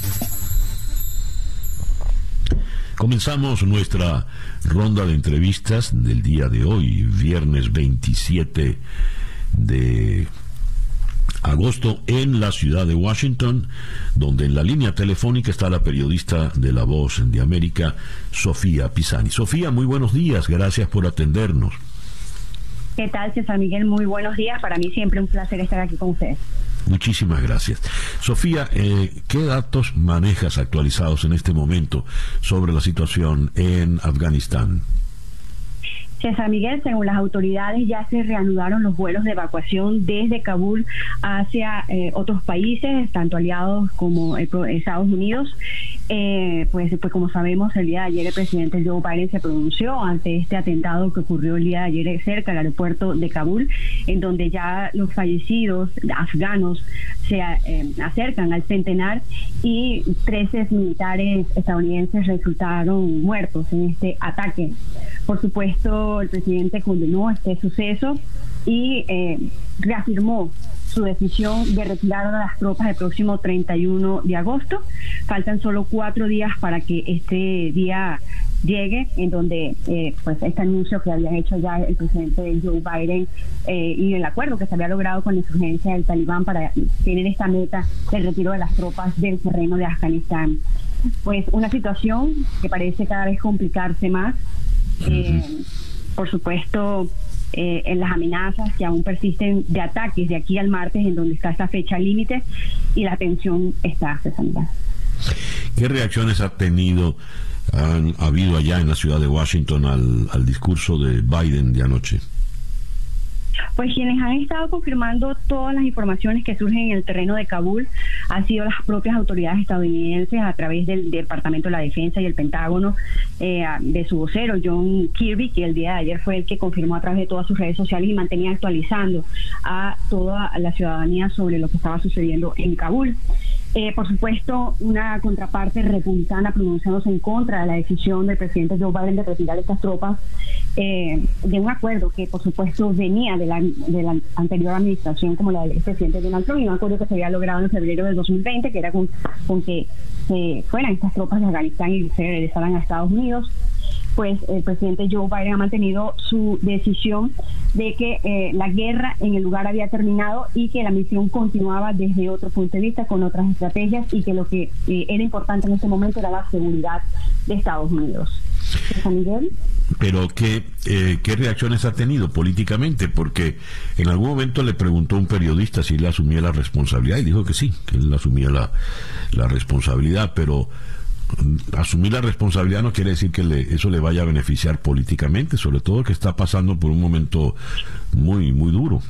Comenzamos nuestra ronda de entrevistas del día de hoy, viernes 27 de agosto en la ciudad de Washington, donde en la línea telefónica está la periodista de La Voz de América, Sofía Pisani. Sofía, muy buenos días, gracias por atendernos. ¿Qué tal, César Miguel? Muy buenos días. Para mí siempre un placer estar aquí con ustedes. Muchísimas gracias. Sofía, eh, ¿qué datos manejas actualizados en este momento sobre la situación en Afganistán? César Miguel, según las autoridades, ya se reanudaron los vuelos de evacuación desde Kabul hacia eh, otros países, tanto aliados como eh, Estados Unidos. Eh, pues, pues como sabemos, el día de ayer el presidente Joe Biden se pronunció ante este atentado que ocurrió el día de ayer cerca del aeropuerto de Kabul, en donde ya los fallecidos afganos se acercan al centenar y 13 militares estadounidenses resultaron muertos en este ataque. Por supuesto, el presidente condenó este suceso y eh, reafirmó su decisión de retirar a las tropas el próximo 31 de agosto. Faltan solo cuatro días para que este día llegue, en donde eh, pues este anuncio que había hecho ya el presidente Joe Biden eh, y el acuerdo que se había logrado con la insurgencia del talibán para tener esta meta del retiro de las tropas del terreno de Afganistán. Pues una situación que parece cada vez complicarse más eh, por supuesto, eh, en las amenazas que aún persisten de ataques de aquí al martes, en donde está esta fecha límite y la tensión está cesando. ¿Qué reacciones ha tenido, han habido allá en la ciudad de Washington al, al discurso de Biden de anoche? Pues quienes han estado confirmando todas las informaciones que surgen en el terreno de Kabul han sido las propias autoridades estadounidenses a través del, Departamento de la Defensa y el Pentágono, eh, de su vocero John Kirby, que el día de ayer fue el que confirmó a través de todas sus redes sociales y mantenía actualizando a toda la ciudadanía sobre lo que estaba sucediendo en Kabul. Eh, por supuesto, una contraparte republicana pronunciándose en contra de la decisión del presidente Joe Biden de retirar estas tropas eh, de un acuerdo que, por supuesto, venía de la, de la anterior administración, como la del presidente Donald Trump, y un acuerdo que se había logrado en febrero del 2020, que era con, que se fueran estas tropas de Afganistán y se regresaran a Estados Unidos pues el presidente Joe Biden ha mantenido su decisión de que eh, la guerra en el lugar había terminado y que la misión continuaba desde otro punto de vista, con otras estrategias y que lo que eh, era importante en este momento era la seguridad de Estados Unidos. Pero ¿qué, eh, ¿qué reacciones ha tenido políticamente? Porque en algún momento le preguntó un periodista si él asumía la responsabilidad y dijo que sí, que él asumía la, la responsabilidad, pero asumir la responsabilidad no quiere decir que eso le vaya a beneficiar políticamente, sobre todo que está pasando por un momento muy, muy duro.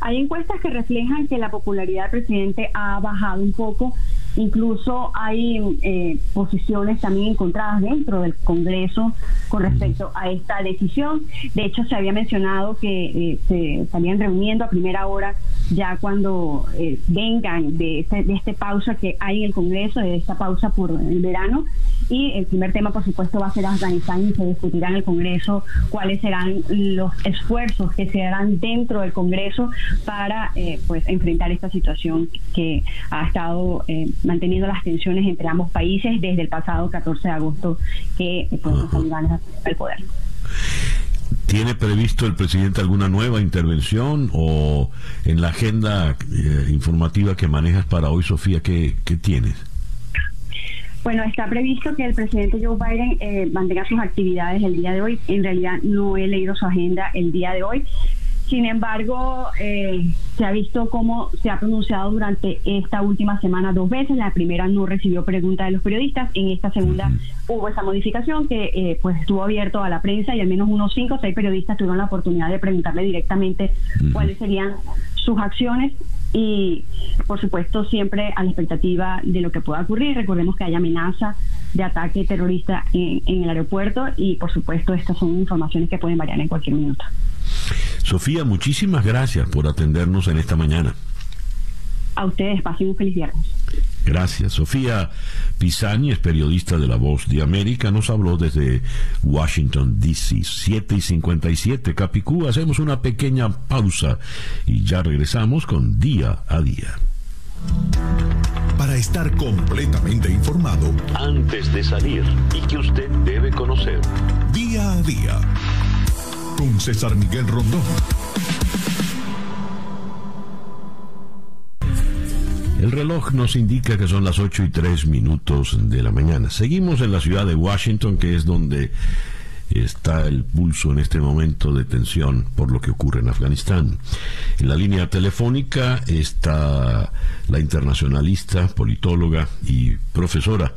Hay encuestas que reflejan que la popularidad del presidente ha bajado un poco Incluso hay eh, posiciones también encontradas dentro del Congreso con respecto a esta decisión. De hecho, se había mencionado que eh, se estarían reuniendo a primera hora ya cuando eh, vengan de este, de este pausa que hay en el Congreso, de esta pausa por el verano. Y el primer tema, por supuesto, va a ser Afganistán y se discutirá en el Congreso cuáles serán los esfuerzos que se harán dentro del Congreso para pues enfrentar esta situación que ha estado manteniendo las tensiones entre ambos países desde el pasado 14 de agosto que pues, los talibanes el poder. ¿Tiene previsto el presidente alguna nueva intervención o en la agenda eh, informativa que manejas para hoy, Sofía, qué, qué tienes? Bueno, está previsto que el presidente Joe Biden eh, mantenga sus actividades el día de hoy. En realidad no he leído su agenda el día de hoy. Sin embargo, eh, se ha visto cómo se ha pronunciado durante esta última semana dos veces. La primera no recibió preguntas de los periodistas. En esta segunda hubo esa modificación que eh, pues estuvo abierto a la prensa y al menos unos cinco o seis periodistas tuvieron la oportunidad de preguntarle directamente cuáles serían sus acciones y por supuesto siempre a la expectativa de lo que pueda ocurrir. Recordemos que hay amenaza de ataque terrorista en, en el aeropuerto y por supuesto estas son informaciones que pueden variar en cualquier minuto. Sofía, muchísimas gracias por atendernos en esta mañana. A ustedes, pasen un feliz viernes. Gracias. Sofía Pisani es periodista de La Voz de América. Nos habló desde Washington, D.C. 7 y 57. Capicú, hacemos una pequeña pausa y ya regresamos con Día a Día. Para estar completamente informado, antes de salir y que usted debe conocer. Día a Día con César Miguel Rondón. El reloj nos indica que son las 8 y 3 minutos de la mañana. Seguimos en la ciudad de Washington, que es donde está el pulso en este momento de tensión por lo que ocurre en Afganistán. En la línea telefónica está la internacionalista, politóloga y profesora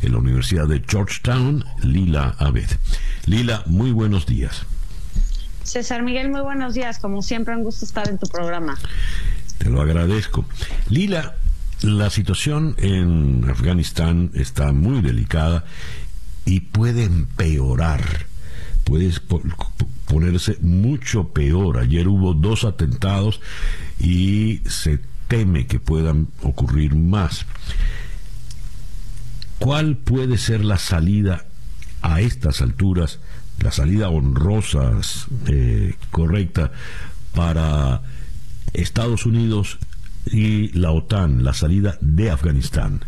en la Universidad de Georgetown, Lila Abed. Lila, muy buenos días. César Miguel, muy buenos días. Como siempre, un gusto estar en tu programa. Te lo agradezco. Lila, la situación en Afganistán está muy delicada y puede empeorar, puede ponerse mucho peor. Ayer hubo dos atentados y se teme que puedan ocurrir más. ¿Cuál puede ser la salida a estas alturas, la salida honrosa, eh, correcta, para Estados Unidos y la OTAN, la salida de Afganistán.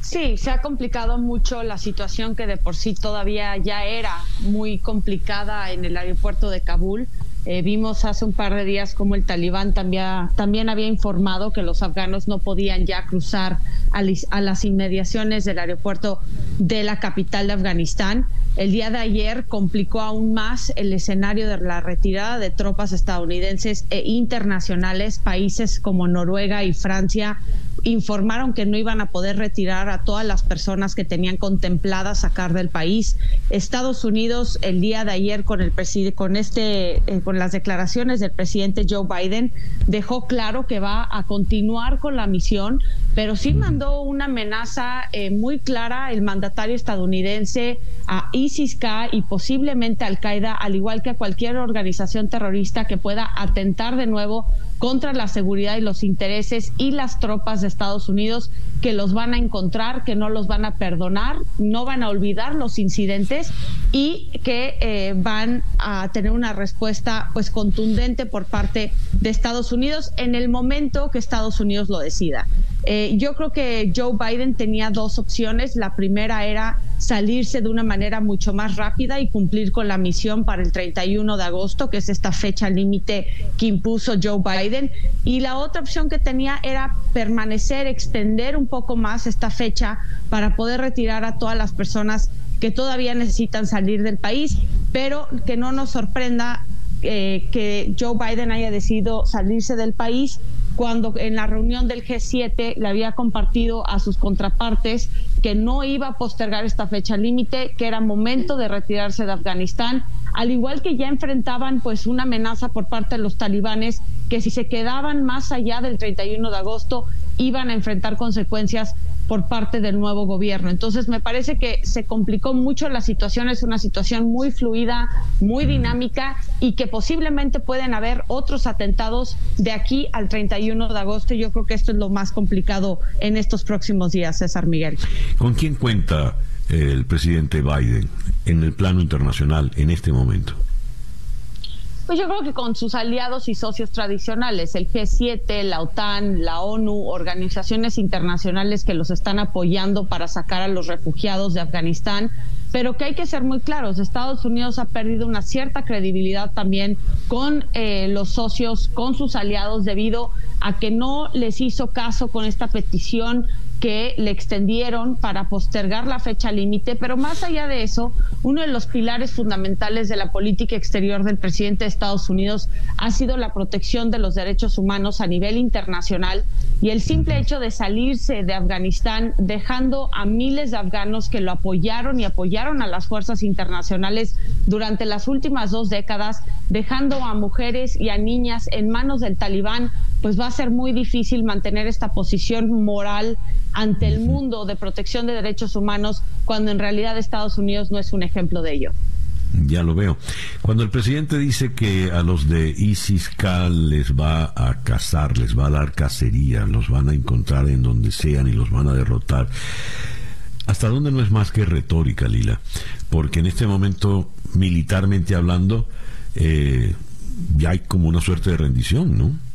Sí, se ha complicado mucho la situación que de por sí todavía ya era muy complicada en el aeropuerto de Kabul. Eh, vimos hace un par de días como el talibán también, también había informado que los afganos no podían ya cruzar a, a, las inmediaciones del aeropuerto de la capital de Afganistán. El día de ayer complicó aún más el escenario de la retirada de tropas estadounidenses e internacionales. Países como Noruega y Francia informaron que no iban a poder retirar a todas las personas que tenían contemplada sacar del país. Estados Unidos el día de ayer con el con este eh, con las declaraciones del presidente Joe Biden dejó claro que va a continuar con la misión, pero sí mandó una amenaza eh, muy clara el mandatario estadounidense a ISIS-K y posiblemente Al Qaeda, al igual que a cualquier organización terrorista que pueda atentar de nuevo contra la seguridad y los intereses y las tropas de Estados Unidos que los van a encontrar, que no los van a perdonar, no van a olvidar los incidentes y que eh, van a tener una respuesta pues contundente por parte de Estados Unidos en el momento que Estados Unidos lo decida. Eh, yo creo que Joe Biden tenía dos opciones. La primera era salirse de una manera mucho más rápida y cumplir con la misión para el 31 de agosto, que es esta fecha límite que impuso Joe Biden. Y la otra opción que tenía era permanecer, extender un poco más esta fecha para poder retirar a todas las personas que todavía necesitan salir del país, pero que no nos sorprenda eh, que Joe Biden haya decidido salirse del país cuando en la reunión del G7 le había compartido a sus contrapartes que no iba a postergar esta fecha límite, que era momento de retirarse de Afganistán, al igual que ya enfrentaban pues una amenaza por parte de los talibanes que si se quedaban más allá del 31 de agosto iban a enfrentar consecuencias por parte del nuevo gobierno. Entonces, me parece que se complicó mucho la situación, es una situación muy fluida, muy dinámica y que posiblemente pueden haber otros atentados de aquí al 31 de agosto. Yo creo que esto es lo más complicado en estos próximos días, César Miguel. ¿Con quién cuenta el presidente Biden en el plano internacional en este momento? Pues yo creo que con sus aliados y socios tradicionales, el G7, la OTAN, la ONU, organizaciones internacionales que los están apoyando para sacar a los refugiados de Afganistán, pero que hay que ser muy claros, Estados Unidos ha perdido una cierta credibilidad también con eh, los socios, con sus aliados, debido a que no les hizo caso con esta petición que le extendieron para postergar la fecha límite, pero más allá de eso, uno de los pilares fundamentales de la política exterior del presidente de Estados Unidos ha sido la protección de los derechos humanos a nivel internacional y el simple hecho de salirse de Afganistán dejando a miles de afganos que lo apoyaron y apoyaron a las fuerzas internacionales durante las últimas dos décadas, dejando a mujeres y a niñas en manos del talibán, pues va a ser muy difícil mantener esta posición moral ante el mundo de protección de derechos humanos cuando en realidad Estados Unidos no es un ejemplo de ello. Ya lo veo. Cuando el presidente dice que a los de ISIS-K les va a cazar, les va a dar cacería, los van a encontrar en donde sean y los van a derrotar, ¿hasta dónde no es más que retórica, Lila? Porque en este momento, militarmente hablando, eh, ya hay como una suerte de rendición, ¿no?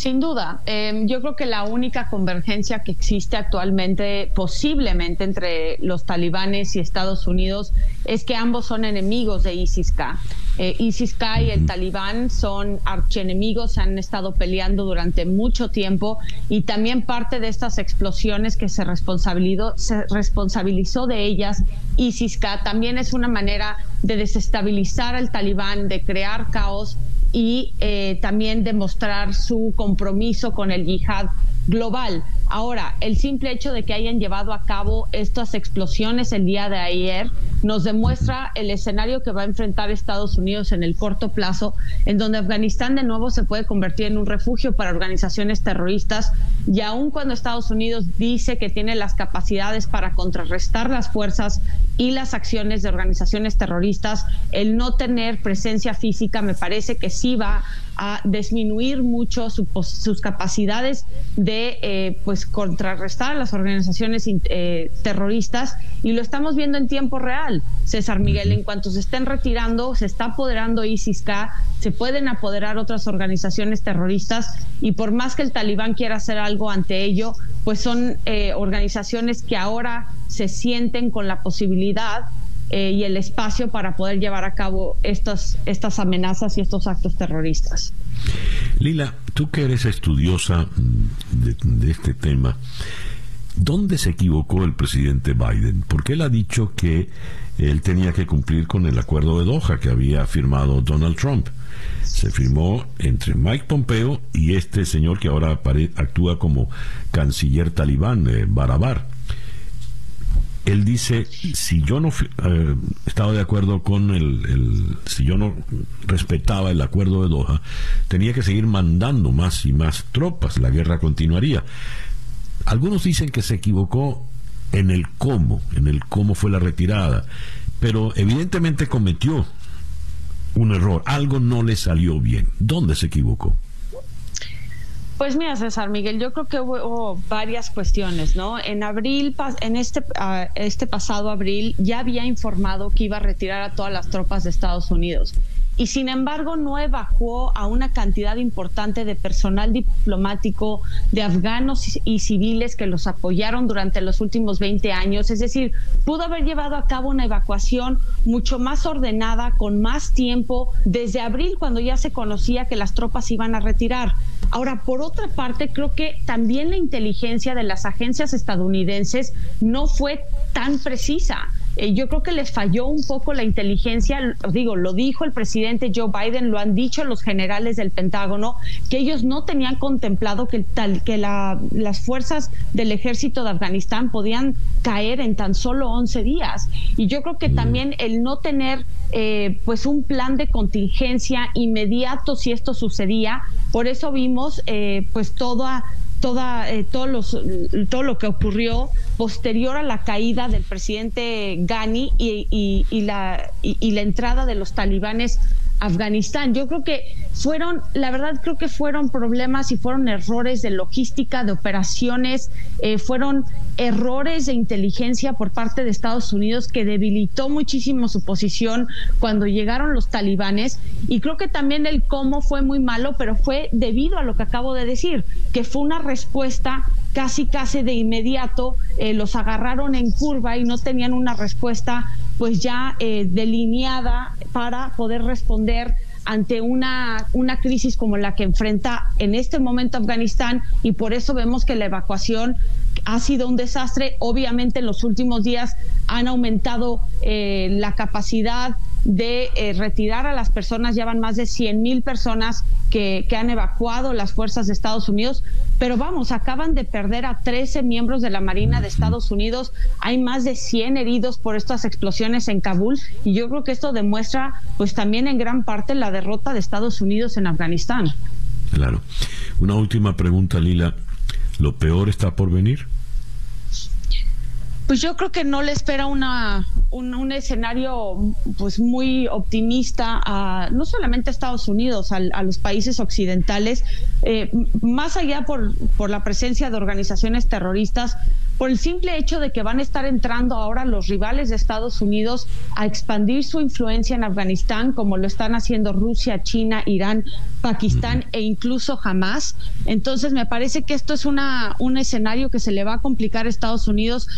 Sin duda, em, yo creo que la única convergencia que existe actualmente posiblemente entre los talibanes y Estados Unidos es que ambos son enemigos de ISIS-K. Eh, ISIS-K y el talibán son archienemigos, han estado peleando durante mucho tiempo y también parte de estas explosiones que se responsabilizó, se responsabilizó de ellas ISIS-K. También es una manera de desestabilizar al talibán, de crear caos y eh, también demostrar su compromiso con el yihad global. Ahora, el simple hecho de que hayan llevado a cabo estas explosiones el día de ayer nos demuestra el escenario que va a enfrentar Estados Unidos en el corto plazo, en donde Afganistán de nuevo se puede convertir en un refugio para organizaciones terroristas. Y aun cuando Estados Unidos dice que tiene las capacidades para contrarrestar las fuerzas y las acciones de organizaciones terroristas, el no tener presencia física me parece que sí va a disminuir mucho sus capacidades de eh, pues contrarrestar a las organizaciones eh, terroristas y lo estamos viendo en tiempo real. César Miguel, en cuanto se estén retirando, se está apoderando ISIS-K, se pueden apoderar otras organizaciones terroristas y por más que el talibán quiera hacer algo ante ello, pues son eh, organizaciones que ahora se sienten con la posibilidad eh, y el espacio para poder llevar a cabo estas, estas amenazas y estos actos terroristas. Lila, tú que eres estudiosa de, de este tema, ¿dónde se equivocó el presidente Biden? Porque él ha dicho que él tenía que cumplir con el acuerdo de Doha que había firmado Donald Trump. Se firmó entre Mike Pompeo y este señor que ahora actúa como canciller talibán, eh, Barabar él dice, si yo no eh, estaba de acuerdo con el, si yo no respetaba el acuerdo de Doha, tenía que seguir mandando más y más tropas, la guerra continuaría. Algunos dicen que se equivocó en el cómo, en el cómo fue la retirada, pero evidentemente cometió un error, algo no le salió bien. ¿Dónde se equivocó? Pues mira, César Miguel, yo creo que hubo varias cuestiones, ¿no? En abril, en este, ah, este pasado abril, ya había informado que iba a retirar a todas las tropas de Estados Unidos y sin embargo no evacuó a una cantidad importante de personal diplomático, de afganos y civiles que los apoyaron durante los últimos 20 años. Es decir, pudo haber llevado a cabo una evacuación mucho más ordenada, con más tiempo, desde abril cuando ya se conocía que las tropas iban a retirar. Ahora, por otra parte, creo que también la inteligencia de las agencias estadounidenses no fue tan precisa. Eh, yo creo que les falló un poco la inteligencia, digo, lo dijo el presidente Joe Biden, lo han dicho los generales del Pentágono, que ellos no tenían contemplado que, tal, que las fuerzas del ejército de Afganistán podían caer en tan solo 11 días. Y yo creo que también el no tener eh, pues un plan de contingencia inmediato si esto sucedía, por eso vimos eh, pues toda toda, eh, los, todo lo que ocurrió posterior a la caída del presidente Ghani y, y, la, y la entrada de los talibanes Afganistán. Yo creo que fueron, la verdad creo que fueron problemas y fueron errores de logística, de operaciones, eh, fueron errores de inteligencia por parte de Estados Unidos que debilitó muchísimo su posición cuando llegaron los talibanes y creo que también el cómo fue muy malo, pero fue debido a lo que acabo de decir, que fue una respuesta casi casi de inmediato, eh, los agarraron en curva y no tenían una respuesta pues ya eh, delineada para poder responder ante una, una crisis como la que enfrenta en este momento Afganistán y por eso vemos que la evacuación ha sido un desastre. Obviamente en los últimos días han aumentado eh, la capacidad de eh, retirar a las personas. Ya van más de 100 mil personas que, que, han evacuado las fuerzas de Estados Unidos. Pero vamos, acaban de perder a 13 miembros de la Marina de Estados Unidos. Hay más de 100 heridos por estas explosiones en Kabul. Y yo creo que esto demuestra, pues también en gran parte, la derrota de Estados Unidos en Afganistán. Claro. Una última pregunta, Lila. ¿Lo peor está por venir? Pues yo creo que no le espera una, un, escenario pues muy optimista a no solamente a Estados Unidos, a, los países occidentales, eh, más allá por, por la presencia de organizaciones terroristas, por el simple hecho de que van a estar entrando ahora los rivales de Estados Unidos a expandir su influencia en Afganistán, como lo están haciendo Rusia, China, Irán, Pakistán e incluso Hamas. Entonces me parece que esto es una, un escenario que se le va a complicar a Estados Unidos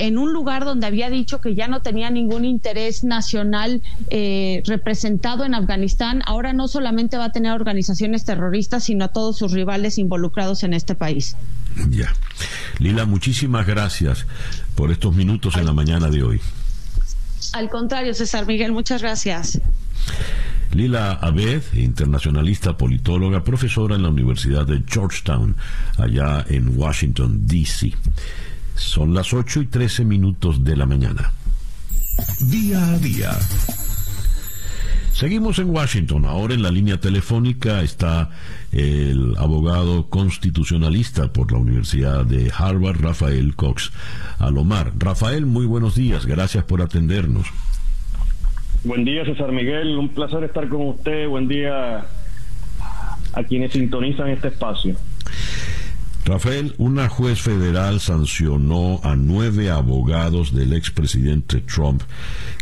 en un lugar donde había dicho que ya no tenía ningún interés nacional eh, representado en Afganistán, ahora no solamente va a tener organizaciones terroristas, sino a todos sus rivales involucrados en este país. Ya. Lila, muchísimas gracias por estos minutos en la mañana de hoy. Al contrario, César Miguel, muchas gracias. Lila Abed, internacionalista, politóloga, profesora en la Universidad de Georgetown, allá en Washington, D.C. Son las 8 y 13 minutos de la mañana. Día a día Seguimos en Washington. Ahora en la línea telefónica está el abogado constitucionalista por la Universidad de Harvard, Rafael Cox Alomar. Rafael, muy buenos días. Gracias por atendernos. Buen día, César Miguel. Un placer estar con usted. Buen día a quienes sintonizan este espacio. Rafael, una juez federal sancionó a nueve abogados del expresidente Trump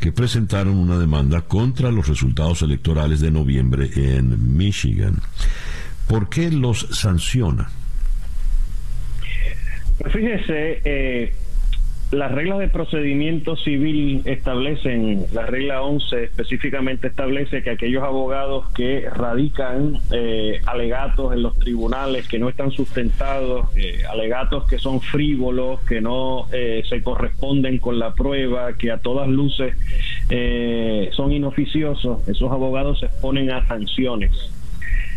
que presentaron una demanda contra los resultados electorales de noviembre en Michigan. ¿Por qué los sanciona? Pues fíjese, eh, las reglas de procedimiento civil establecen, la regla 11 específicamente establece que aquellos abogados que radican eh, alegatos en los tribunales que no están sustentados, eh, alegatos que son frívolos, que no eh, se corresponden con la prueba, que a todas luces son inoficiosos, esos abogados se exponen a sanciones.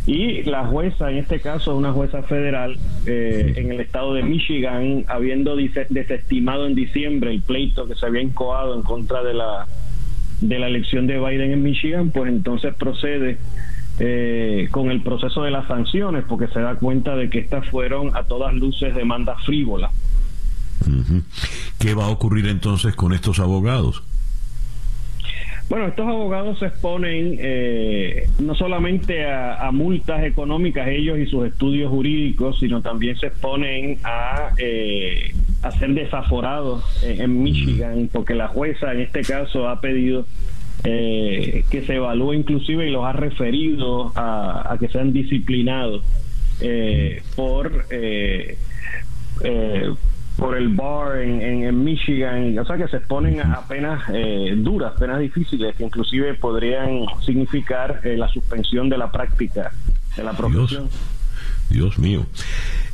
Y la jueza, en este caso, una jueza federal eh, en el estado de Michigan, habiendo desestimado en diciembre el pleito que se había incoado en contra de la, de la elección de Biden en Michigan, pues entonces procede eh, con el proceso de las sanciones, porque se da cuenta de que estas fueron a todas luces demandas frívolas. ¿Qué va a ocurrir entonces con estos abogados? Bueno, estos abogados se exponen eh, no solamente a, multas económicas ellos y sus estudios jurídicos, sino también se exponen a, eh, ser desaforados en, Michigan, porque la jueza en este caso ha pedido eh, que se evalúe inclusive y los ha referido a, a que sean disciplinados eh, por por el bar en, Michigan, o sea que se exponen a penas eh, duras, penas difíciles, que inclusive podrían significar eh, la suspensión de la práctica de la profesión. Dios, mío.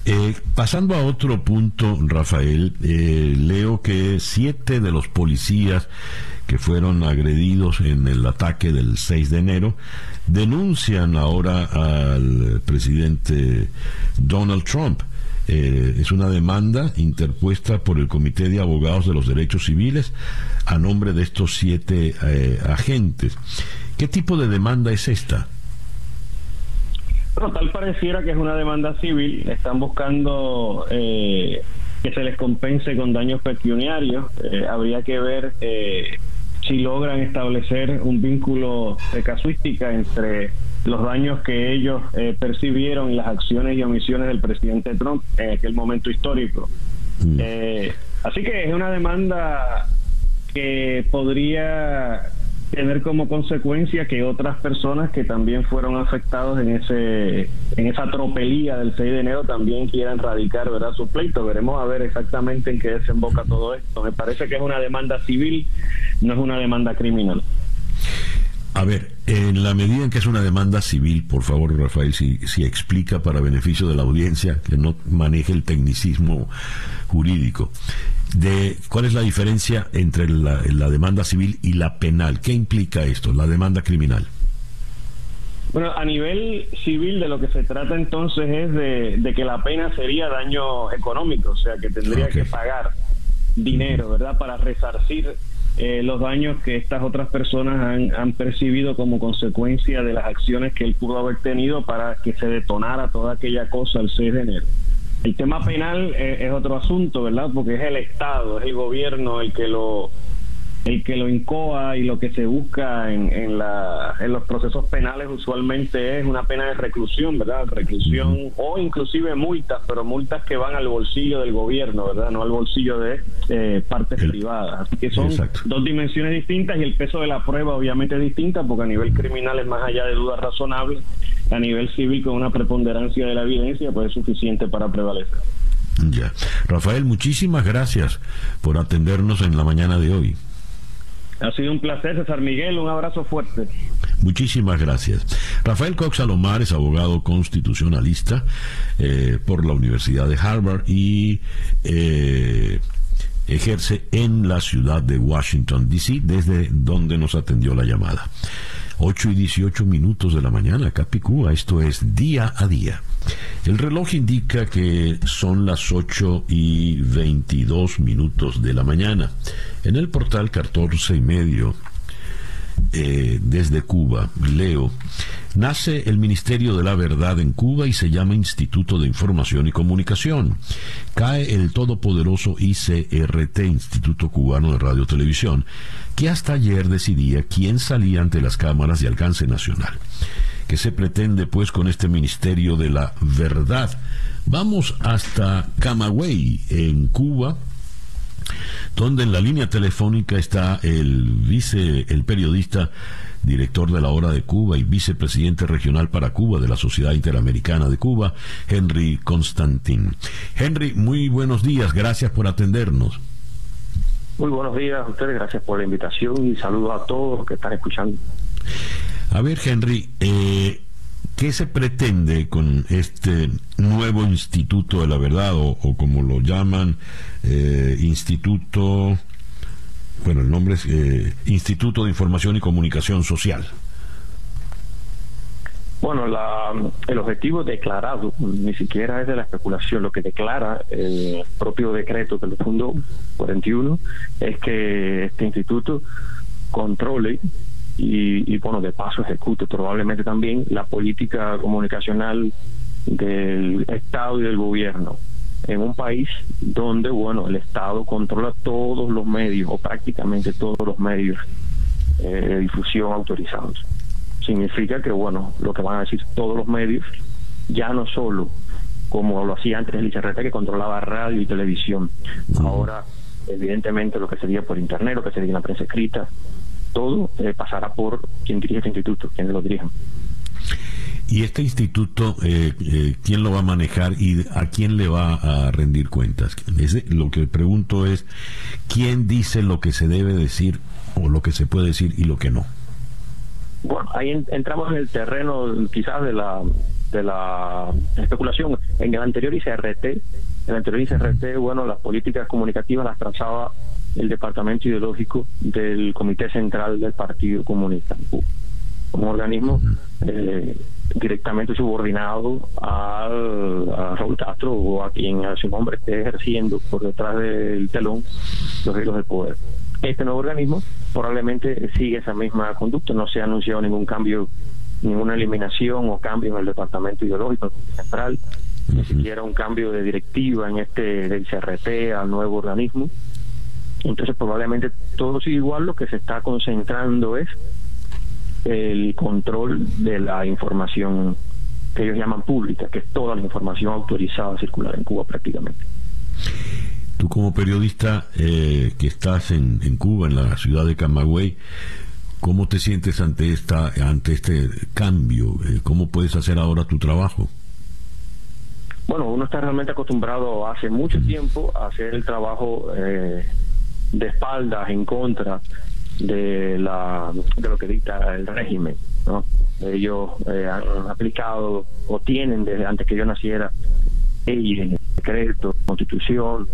Eh, pasando a otro punto, Rafael, leo que siete de los policías que fueron agredidos en el ataque del 6 de enero denuncian ahora al presidente Donald Trump. Eh, es una demanda interpuesta por el Comité de Abogados de los Derechos Civiles a nombre de estos siete eh, agentes. ¿Qué tipo de demanda es esta? Bueno, tal pareciera que es una demanda civil. Están buscando eh, que se les compense con daños pecuniarios. habría que ver si logran establecer un vínculo de casuística entre los daños que ellos eh, percibieron y las acciones y omisiones del presidente Trump en aquel momento histórico. Mm. Eh, así que es una demanda que podría tener como consecuencia que otras personas que también fueron afectados en ese en esa tropelía del 6 de enero también quieran radicar verdad su pleito veremos a ver exactamente en qué desemboca todo esto me parece que es una demanda civil no es una demanda criminal a ver, en la medida en que es una demanda civil, por favor, Rafael, si, si explica para beneficio de la audiencia, que no maneje el tecnicismo jurídico, de cuál es la diferencia entre la, demanda civil y la penal. ¿Qué implica esto, la demanda criminal? Bueno, a nivel civil de lo que se trata entonces es de, que la pena sería daño económico, o sea, que tendría que pagar dinero, ¿verdad?, para resarcir eh, los daños que estas otras personas han, percibido como consecuencia de las acciones que él pudo haber tenido para que se detonara toda aquella cosa el 6 de enero. El tema penal es, es otro asunto, ¿verdad? Porque es el Estado, es el gobierno el que lo el que lo incoa y lo que se busca en, en, la, en los procesos penales usualmente es una pena de reclusión, ¿verdad? Reclusión o inclusive multas, pero multas que van al bolsillo del gobierno, ¿verdad? No al bolsillo de eh, partes privadas. Así que son dos dimensiones distintas y el peso de la prueba obviamente es distinta porque a nivel criminal es más allá de dudas razonables, a nivel civil con una preponderancia de la evidencia pues es suficiente para prevalecer. Ya. Rafael, muchísimas gracias por atendernos en la mañana de hoy. Ha sido un placer, César Miguel. Un abrazo fuerte. Muchísimas gracias. Rafael Cox Alomar es abogado constitucionalista eh, por la Universidad de Harvard y eh, ejerce en la ciudad de Washington, D.C., desde donde nos atendió la llamada. 8 y 18 minutos de la mañana, Capicúa. Esto es día a día. El reloj indica que son las 8 y 22 minutos de la mañana. En el portal 14 y medio, eh, desde Cuba, leo, nace el Ministerio de la Verdad en Cuba y se llama Instituto de Información y Comunicación. Cae el todopoderoso ICRT, Instituto Cubano de Radio Televisión, que hasta ayer decidía quién salía ante las cámaras de alcance nacional. ¿Qué se pretende pues con este Ministerio de la Verdad? Vamos hasta Camagüey, en Cuba, donde en la línea telefónica está el vice, el periodista, director de la Hora de Cuba y vicepresidente regional para Cuba de la Sociedad Interamericana de Cuba, Henry Constantin. Henry, muy buenos días, gracias por atendernos. Muy buenos días a ustedes, gracias por la invitación y saludos a todos los que están escuchando. A ver, Henry, eh, ¿qué se pretende con este nuevo Instituto de la Verdad o, como lo llaman, eh, Instituto, bueno, el nombre es eh, Instituto de Información y Comunicación Social? Bueno, el objetivo declarado ni siquiera es de la especulación. Lo que declara el propio decreto que lo fundó, 41, es que este instituto controle y, bueno, de paso ejecute probablemente también la política comunicacional del Estado y del gobierno en un país donde, bueno, el Estado controla todos los medios o prácticamente todos los medios eh, de difusión autorizados. Significa que, bueno, lo que van a decir todos los medios, ya no solo como lo hacía antes el ICRT que controlaba radio y televisión, ahora evidentemente lo que sería por internet, lo que sería la prensa escrita, todo eh, pasará por quien dirige este instituto, quienes lo dirijan. ¿Y este instituto, eh, eh, quién lo va a manejar y a quién le va a rendir cuentas? lo que pregunto es, ¿quién dice lo que se debe decir o lo que se puede decir y lo que no? Bueno, ahí entramos en el terreno quizás de la de la especulación. En el anterior ICRT, en el anterior ICRT, bueno, las políticas comunicativas las trazaba el departamento ideológico del Comité Central del Partido Comunista un organismo eh, directamente subordinado al, a Raúl Castro o a quien a su nombre esté ejerciendo por detrás del telón los hilos del poder. Este nuevo organismo probablemente sigue esa misma conducta, no se ha anunciado ningún cambio, ninguna eliminación o cambio en el departamento ideológico central, ni siquiera un cambio de directiva en este del CRT al nuevo organismo entonces probablemente todo sigue igual, lo que se está concentrando es el control de la información que ellos llaman pública, que es toda la información autorizada a circular en Cuba prácticamente. Tú como periodista eh, que estás en, en Cuba, en la ciudad de Camagüey, ¿cómo te sientes ante esta ante este cambio? Eh, ¿Cómo puedes hacer ahora tu trabajo? Bueno, uno está realmente acostumbrado hace mucho tiempo a hacer el trabajo eh, de espaldas en contra de la de lo que dicta el régimen ¿no? ellos eh, han aplicado o tienen desde antes que yo naciera leyes decretos constitución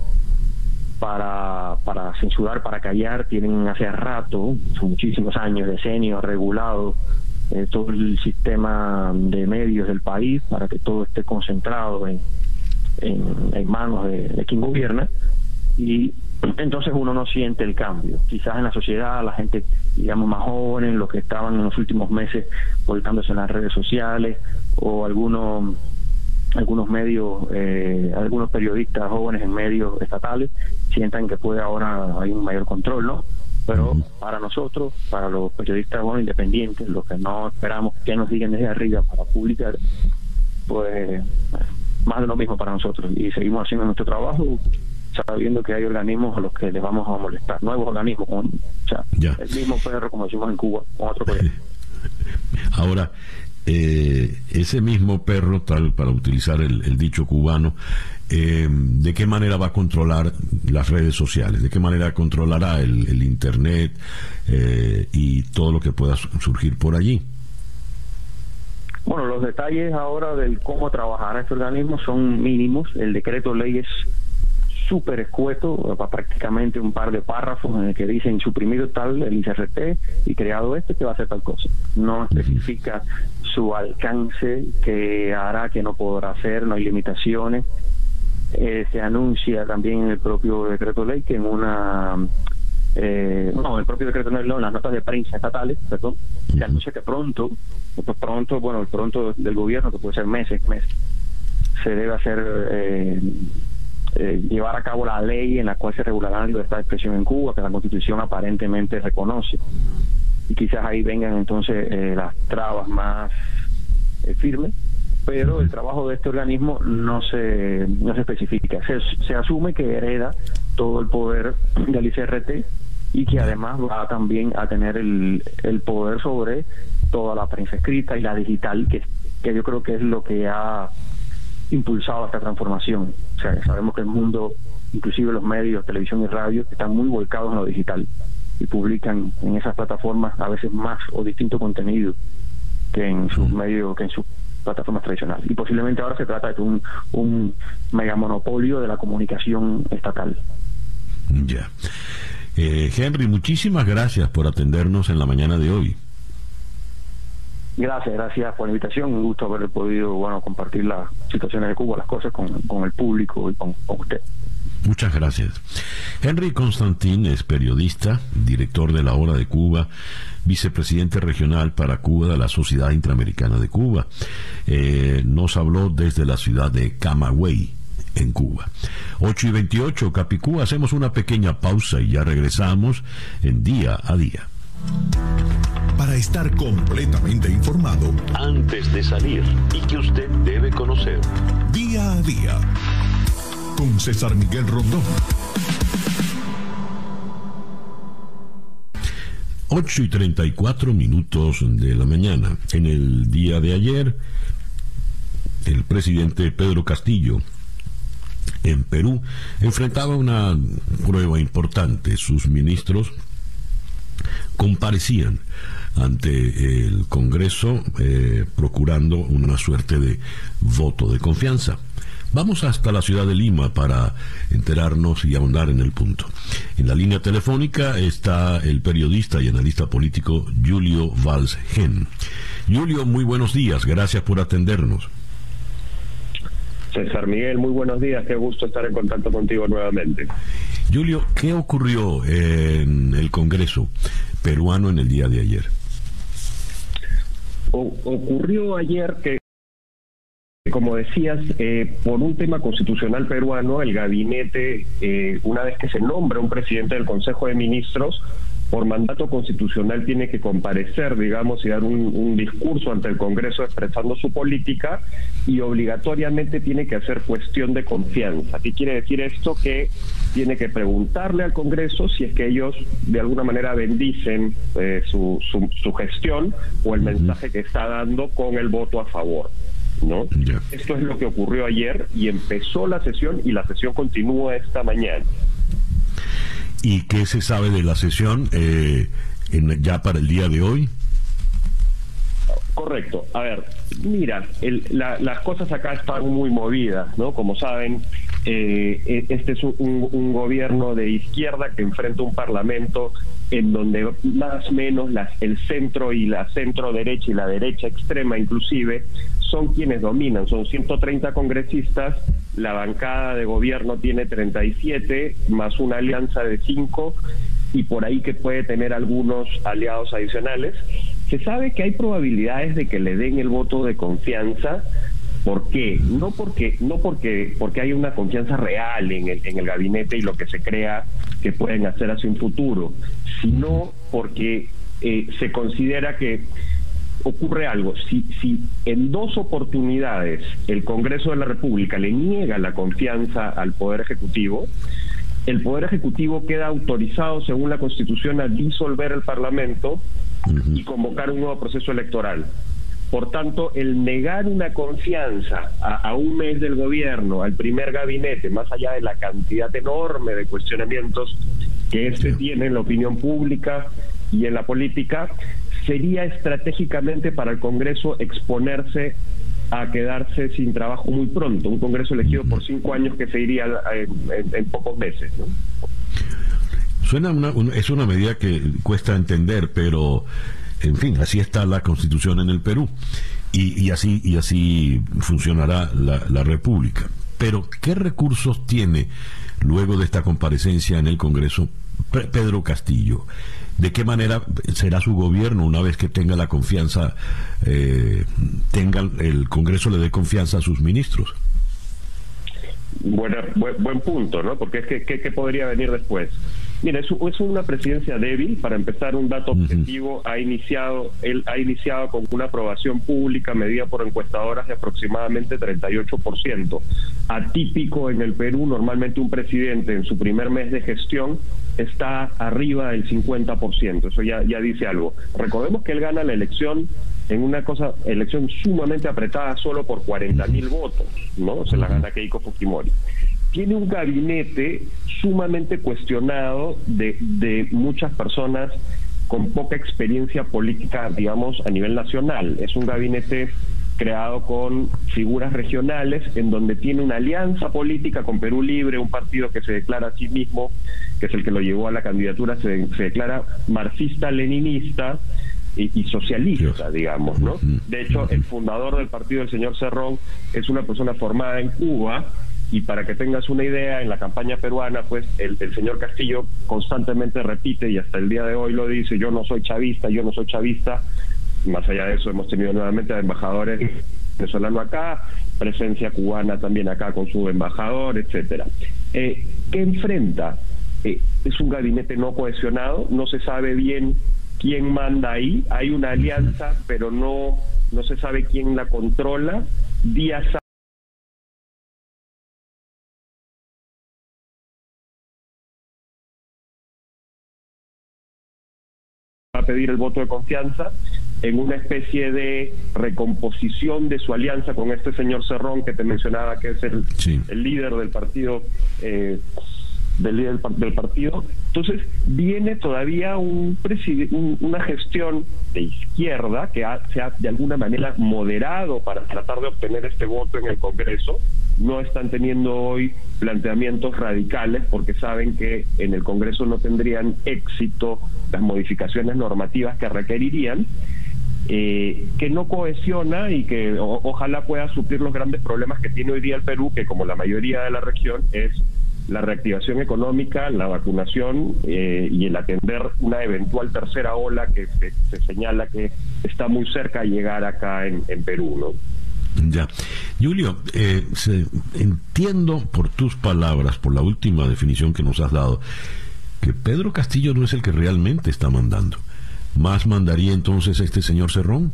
para para censurar para callar tienen hace rato son muchísimos años decenios regulado eh, todo el sistema de medios del país para que todo esté concentrado en en, manos de, de quien gobierna y entonces uno no siente el cambio. Quizás en la sociedad, la gente, digamos, más jóvenes, los que estaban en los últimos meses volcándose en las redes sociales, o algunos algunos medios, eh, algunos periodistas jóvenes en medios estatales sientan que puede ahora hay un mayor control, ¿no? Pero para nosotros, para los periodistas bueno, independientes, los que no esperamos que nos digan desde arriba para publicar, pues más de lo mismo para nosotros. Y seguimos haciendo nuestro trabajo sabiendo que hay organismos a los que les vamos a molestar, nuevos organismos, o sea, el mismo perro como decimos en Cuba, con otro perro. Ahora, eh, ese mismo perro, tal para utilizar el, dicho cubano, eh, ¿de qué manera va a controlar las redes sociales? ¿De qué manera controlará el, Internet eh, y todo lo que pueda surgir por allí? Bueno, los detalles ahora del cómo trabajará este organismo son mínimos. El decreto ley es súper escueto, prácticamente un par de párrafos en el que dicen suprimido tal el ICRT y creado este que va a hacer tal cosa. No especifica su alcance, que hará, que no podrá hacer, no hay limitaciones. Eh, se anuncia también en el propio decreto ley que en una eh, no, el propio decreto ley, no, las notas de prensa estatales, perdón, se anuncia que pronto, pues pronto, bueno, el pronto del gobierno, que puede ser meses, meses, se debe hacer eh, eh, llevar a cabo la ley en la cual se regulará la libertad de expresión en Cuba, que la Constitución aparentemente reconoce. Y quizás ahí vengan entonces eh, las trabas más eh, firmes, pero el trabajo de este organismo no se, no se especifica. Se, se asume que hereda todo el poder del ICRT y que además va también a tener el, el poder sobre toda la prensa escrita y la digital, que, que yo creo que es lo que ha impulsado esta transformación. O sea, sabemos que el mundo, inclusive los medios, televisión y radio, están muy volcados en lo digital y publican en esas plataformas a veces más o distinto contenido que en sus medios, que en sus plataformas tradicionales. Y posiblemente ahora se trata de un, un megamonopolio de la comunicación estatal. Ya. Eh, Henry, muchísimas gracias por atendernos en la mañana de hoy. Gracias, gracias por la invitación. Un gusto haber podido compartir las situaciones de Cuba, las cosas con, el público y con, usted. Muchas gracias. Henry Constantín es periodista, director de la Hora de Cuba, vicepresidente regional para Cuba de la Sociedad Interamericana de Cuba. Eh, nos habló desde la ciudad de Camagüey, en Cuba. 8 y 28, Capicú, hacemos una pequeña pausa y ya regresamos en día a día para estar completamente informado antes de salir y que usted debe conocer. Día a día con César Miguel Rondón. 8 y 34 minutos de la mañana. En el día de ayer, el presidente Pedro Castillo en Perú enfrentaba una prueba importante. Sus ministros comparecían ante el Congreso eh, procurando una suerte de voto de confianza. Vamos hasta la ciudad de Lima para enterarnos y ahondar en el punto. En la línea telefónica está el periodista y analista político Julio Valls Gen. Julio, muy buenos días, gracias por atendernos. César Miguel, muy buenos días, qué gusto estar en contacto contigo nuevamente. Julio, ¿qué ocurrió en el Congreso peruano en el día de ayer? Ocurrió ayer que, como decías, eh, por un tema constitucional peruano, el gabinete, eh, una vez que se nombra un presidente del Consejo de Ministros, por mandato constitucional tiene que comparecer, digamos, y dar un, discurso ante el Congreso expresando su política y obligatoriamente tiene que hacer cuestión de confianza. ¿Qué quiere decir esto? Que tiene que preguntarle al Congreso si es que ellos de alguna manera bendicen eh, su, su, gestión o el mensaje que está dando con el voto a favor. ¿no? Esto es lo que ocurrió ayer y empezó la sesión y la sesión continúa esta mañana. ¿Y qué se sabe de la sesión eh, ya para el día de hoy? Correcto. A ver, mira, las cosas acá están muy movidas, ¿no? Como saben, eh, e, este es un, gobierno de izquierda que enfrenta un parlamento en donde más o menos las, el centro y la centro derecha y la derecha extrema inclusive son quienes dominan, son 130 congresistas, la bancada de gobierno tiene 37, más una alianza de 5 y por ahí que puede tener algunos aliados adicionales. Se sabe que hay probabilidades de que le den el voto de confianza, ¿Por qué? No porque no porque porque hay una confianza real en el, en el gabinete y lo que se crea que pueden hacer hacia un futuro, sino porque eh, se considera que ocurre algo. Si, si en dos oportunidades el Congreso de la República le niega la confianza al Poder Ejecutivo, el Poder Ejecutivo queda autorizado, según la Constitución, a disolver el Parlamento y convocar un nuevo proceso electoral. Por tanto, el negar una confianza a, un mes del gobierno, al primer gabinete, más allá de la cantidad enorme de cuestionamientos que este tiene en la opinión pública y en la política, sería estratégicamente para el Congreso exponerse a quedarse sin trabajo muy pronto, un Congreso elegido por cinco años que se iría en, pocos meses. Suena es una medida que cuesta entender, pero en fin, así está la constitución en el Perú y, así, y así funcionará la, la República. Pero, ¿qué recursos tiene luego de esta comparecencia en el Congreso Pedro Castillo? ¿De qué manera será su gobierno una vez que tenga la confianza, eh, tenga el Congreso le dé confianza a sus ministros? buen, buen, punto, ¿no? Porque es que ¿qué, podría venir después? Mira, es, es, una presidencia débil. Para empezar, un dato objetivo ha iniciado, él ha iniciado con una aprobación pública medida por encuestadoras de aproximadamente 38%. Atípico en el Perú, normalmente un presidente en su primer mes de gestión está arriba del 50%. Eso ya, ya dice algo. Recordemos que él gana la elección en una cosa, elección sumamente apretada solo por 40 mil votos, ¿no? Se la gana Keiko Fujimori. Tiene un gabinete sumamente cuestionado de, de muchas personas con poca experiencia política, digamos, a nivel nacional. Es un gabinete creado con figuras regionales, en donde tiene una alianza política con Perú Libre, un partido que se declara a sí mismo, que es el que lo llevó a la candidatura, se, declara marxista-leninista y, socialista, digamos, ¿no? De hecho, el fundador del partido, el señor Cerrón, es una persona formada en Cuba, y para que tengas una idea, en la campaña peruana, pues el, señor Castillo constantemente repite y hasta el día de hoy lo dice, yo no soy chavista, yo no soy chavista, más allá de eso, hemos tenido nuevamente a embajadores venezolanos acá, presencia cubana también acá con su embajador, etcétera. Eh, ¿Qué enfrenta? Eh, es un gabinete no cohesionado, no se sabe bien quién manda ahí, hay una alianza, pero no, no se sabe quién la controla. Díaz a pedir el voto de confianza en una especie de recomposición de su alianza con este señor Cerrón que te mencionaba, que es el, el líder del partido. Eh, del líder del partido. Entonces, viene todavía un, una gestión de izquierda que se ha de alguna manera moderado para tratar de obtener este voto en el Congreso. No están teniendo hoy planteamientos radicales porque saben que en el Congreso no tendrían éxito las modificaciones normativas que requerirían eh, que no cohesiona y que ojalá pueda suplir los grandes problemas que tiene hoy día el Perú, que como la mayoría de la región es la reactivación económica, la vacunación eh, y el atender una eventual tercera ola que se, señala que está muy cerca de llegar acá en, Perú, ¿no? Ya. Julio, eh, entiendo por tus palabras, por la última definición que nos has dado, que Pedro Castillo no es el que realmente está mandando. ¿Más mandaría entonces este señor Cerrón?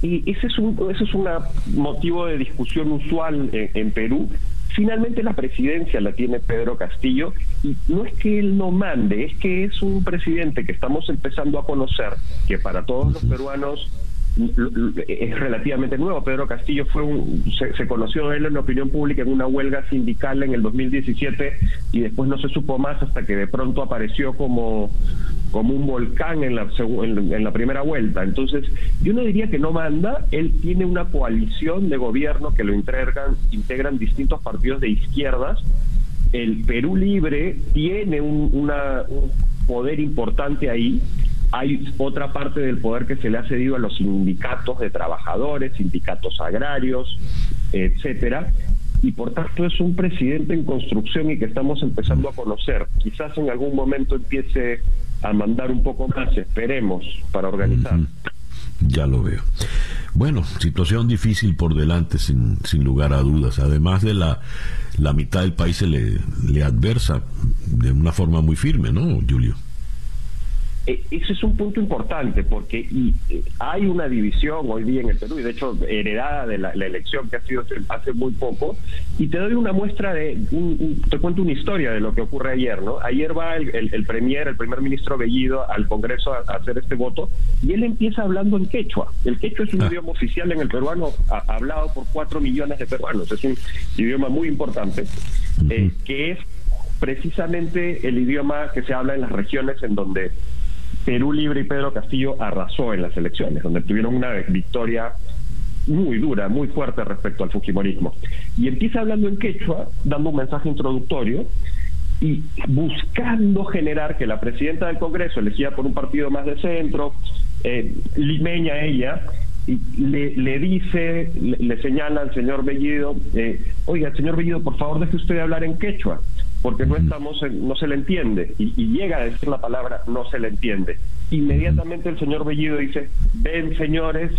Y ese es un, ese es un motivo de discusión usual en, Perú. Finalmente la presidencia la tiene Pedro Castillo y no es que él no mande, es que es un presidente que estamos empezando a conocer, que para todos los peruanos es relativamente nuevo. Pedro Castillo fue un, se, conoció él en la opinión pública en una huelga sindical en el 2017 y después no se supo más hasta que de pronto apareció como, como un volcán en la, en, la primera vuelta. Entonces, yo no diría que no manda, él tiene una coalición de gobierno que lo integran, integran distintos partidos de izquierdas. El Perú Libre tiene un, una, un poder importante ahí hay otra parte del poder que se le ha cedido a los sindicatos de trabajadores, sindicatos agrarios, etcétera, y por tanto es un presidente en construcción y que estamos empezando a conocer. Quizás en algún momento empiece a mandar un poco más, esperemos, para organizar. Ya lo veo. Bueno, situación difícil por delante, sin, sin lugar a dudas. Además de la, la mitad del país se le, le adversa de una forma muy firme, ¿no, Julio? Eh, ese es un punto importante porque eh, hay una división hoy día en el Perú y de hecho heredada de la, elección que ha sido hace muy poco y te doy una muestra de te cuento una historia de lo que ocurre ayer no ayer va el, el, premier el primer ministro Bellido al Congreso a, hacer este voto y él empieza hablando en quechua. El quechua es un ah. idioma oficial en el peruano hablado por cuatro millones de peruanos es un idioma muy importante eh, que es precisamente el idioma que se habla en las regiones en donde Perú Libre y Pedro Castillo arrasó en las elecciones, donde tuvieron una victoria muy dura, muy fuerte respecto al Fujimorismo. Y empieza hablando en quechua, dando un mensaje introductorio y buscando generar que la presidenta del Congreso, elegida por un partido más de centro, eh, limeña ella, y le, le dice, le, señala al señor Bellido, eh, oiga, señor Bellido, por favor deje usted hablar en quechua porque no estamos no se le entiende. Y, llega a decir la palabra no se le entiende. Inmediatamente el señor Bellido dice ven señores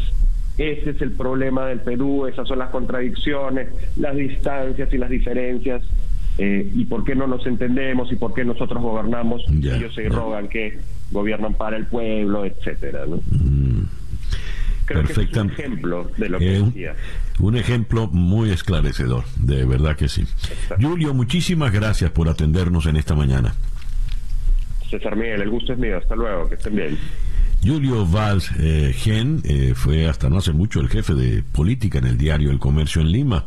ese es el problema del Perú esas son las contradicciones las distancias y las diferencias eh, y por qué no nos entendemos y por qué nosotros gobernamos y ellos se rogan que gobiernan para el pueblo etcétera ¿no? Perfecto. un ejemplo de lo que eh, decía. Un ejemplo muy esclarecedor, de verdad que sí. Julio, muchísimas gracias por atendernos en esta mañana. César Miguel, el gusto es mío. Hasta luego, que estén bien. Julio Valls eh, Gen eh, fue hasta no hace mucho el jefe de política en el diario El Comercio en Lima.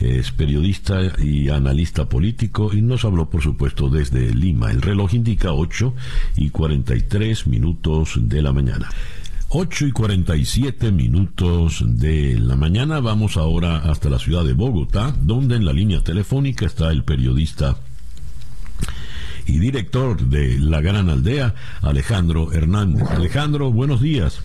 Es periodista y analista político y nos habló, por supuesto, desde Lima. El reloj indica 8 y 43 minutos de la mañana. 8 y 47 minutos de la mañana. Vamos ahora hasta la ciudad de Bogotá, donde en la línea telefónica está el periodista y director de La Gran Aldea, Alejandro Hernández. Alejandro, buenos días.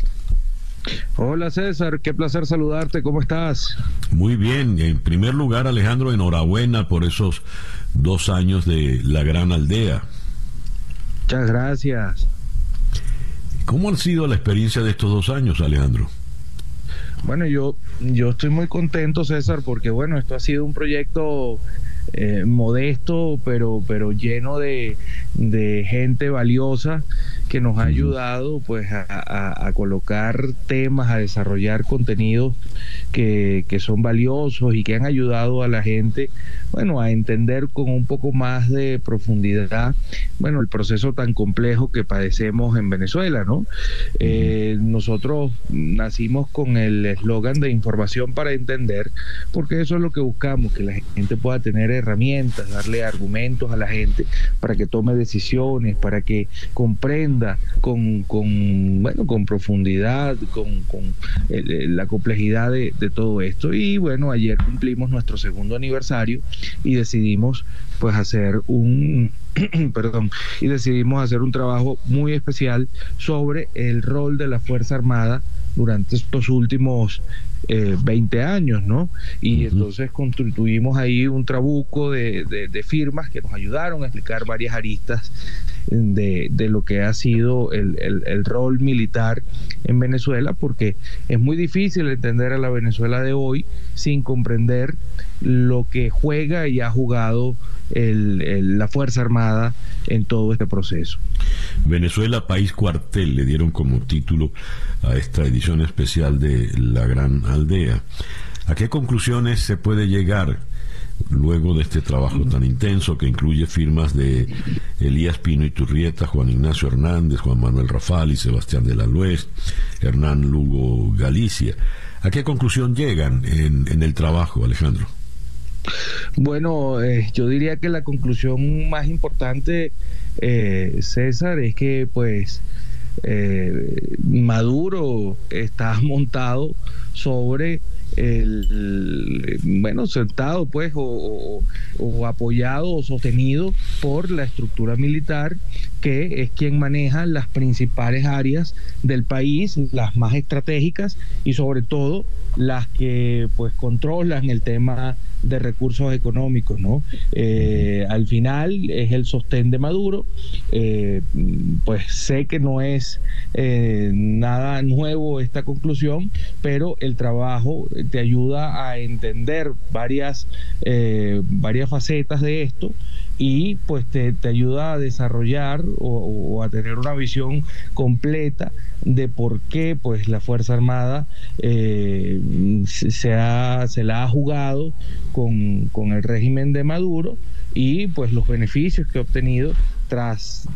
Hola César, qué placer saludarte, ¿cómo estás? Muy bien, en primer lugar Alejandro, enhorabuena por esos dos años de La Gran Aldea. Muchas gracias. ¿Cómo ha sido la experiencia de estos dos años, Alejandro? Bueno, yo, yo estoy muy contento, César, porque bueno, esto ha sido un proyecto eh, modesto, pero, pero lleno de, de gente valiosa que nos ha ayudado pues a, colocar temas, a desarrollar contenidos que, son valiosos y que han ayudado a la gente, bueno, a entender con un poco más de profundidad, bueno, el proceso tan complejo que padecemos en Venezuela, ¿no? Eh, nosotros nacimos con el eslogan de información para entender, porque eso es lo que buscamos, que la gente pueda tener herramientas, darle argumentos a la gente para que tome decisiones, para que comprenda con, con bueno, con profundidad, con, con la complejidad de, de, todo esto. Y bueno, ayer cumplimos nuestro segundo aniversario y decidimos pues hacer un perdón, y decidimos hacer un trabajo muy especial sobre el rol de la Fuerza Armada durante estos últimos eh, 20 años, ¿no? Y entonces constituimos ahí un trabuco de, de, firmas que nos ayudaron a explicar varias aristas de, de lo que ha sido el, el, el, rol militar en Venezuela, porque es muy difícil entender a la Venezuela de hoy sin comprender lo que juega y ha jugado el, la Fuerza Armada en todo este proceso. Venezuela, país cuartel, le dieron como título a esta edición especial de La Gran Aldea. ¿A qué conclusiones se puede llegar luego de este trabajo tan intenso que incluye firmas de Elías Pino y Turrieta, Juan Ignacio Hernández, Juan Manuel Rafal y Sebastián de la Luez, Hernán Lugo Galicia? ¿A qué conclusión llegan en, en el trabajo, Alejandro? Bueno, eh, yo diría que la conclusión más importante, eh, César, es que pues eh, Maduro está montado sobre el, bueno, sentado pues o, apoyado o sostenido por la estructura militar que es quien maneja las principales áreas del país, las más estratégicas y sobre todo las que pues controlan el tema de recursos económicos, ¿no? Eh, al final es el sostén de Maduro, eh, pues sé que no es eh, nada nuevo esta conclusión, pero el trabajo te ayuda a entender varias, varias facetas de esto y pues te, ayuda a desarrollar o, a tener una visión completa de por qué pues la Fuerza Armada eh, se, ha, se la ha jugado con, con el régimen de Maduro y pues los beneficios que ha obtenido tras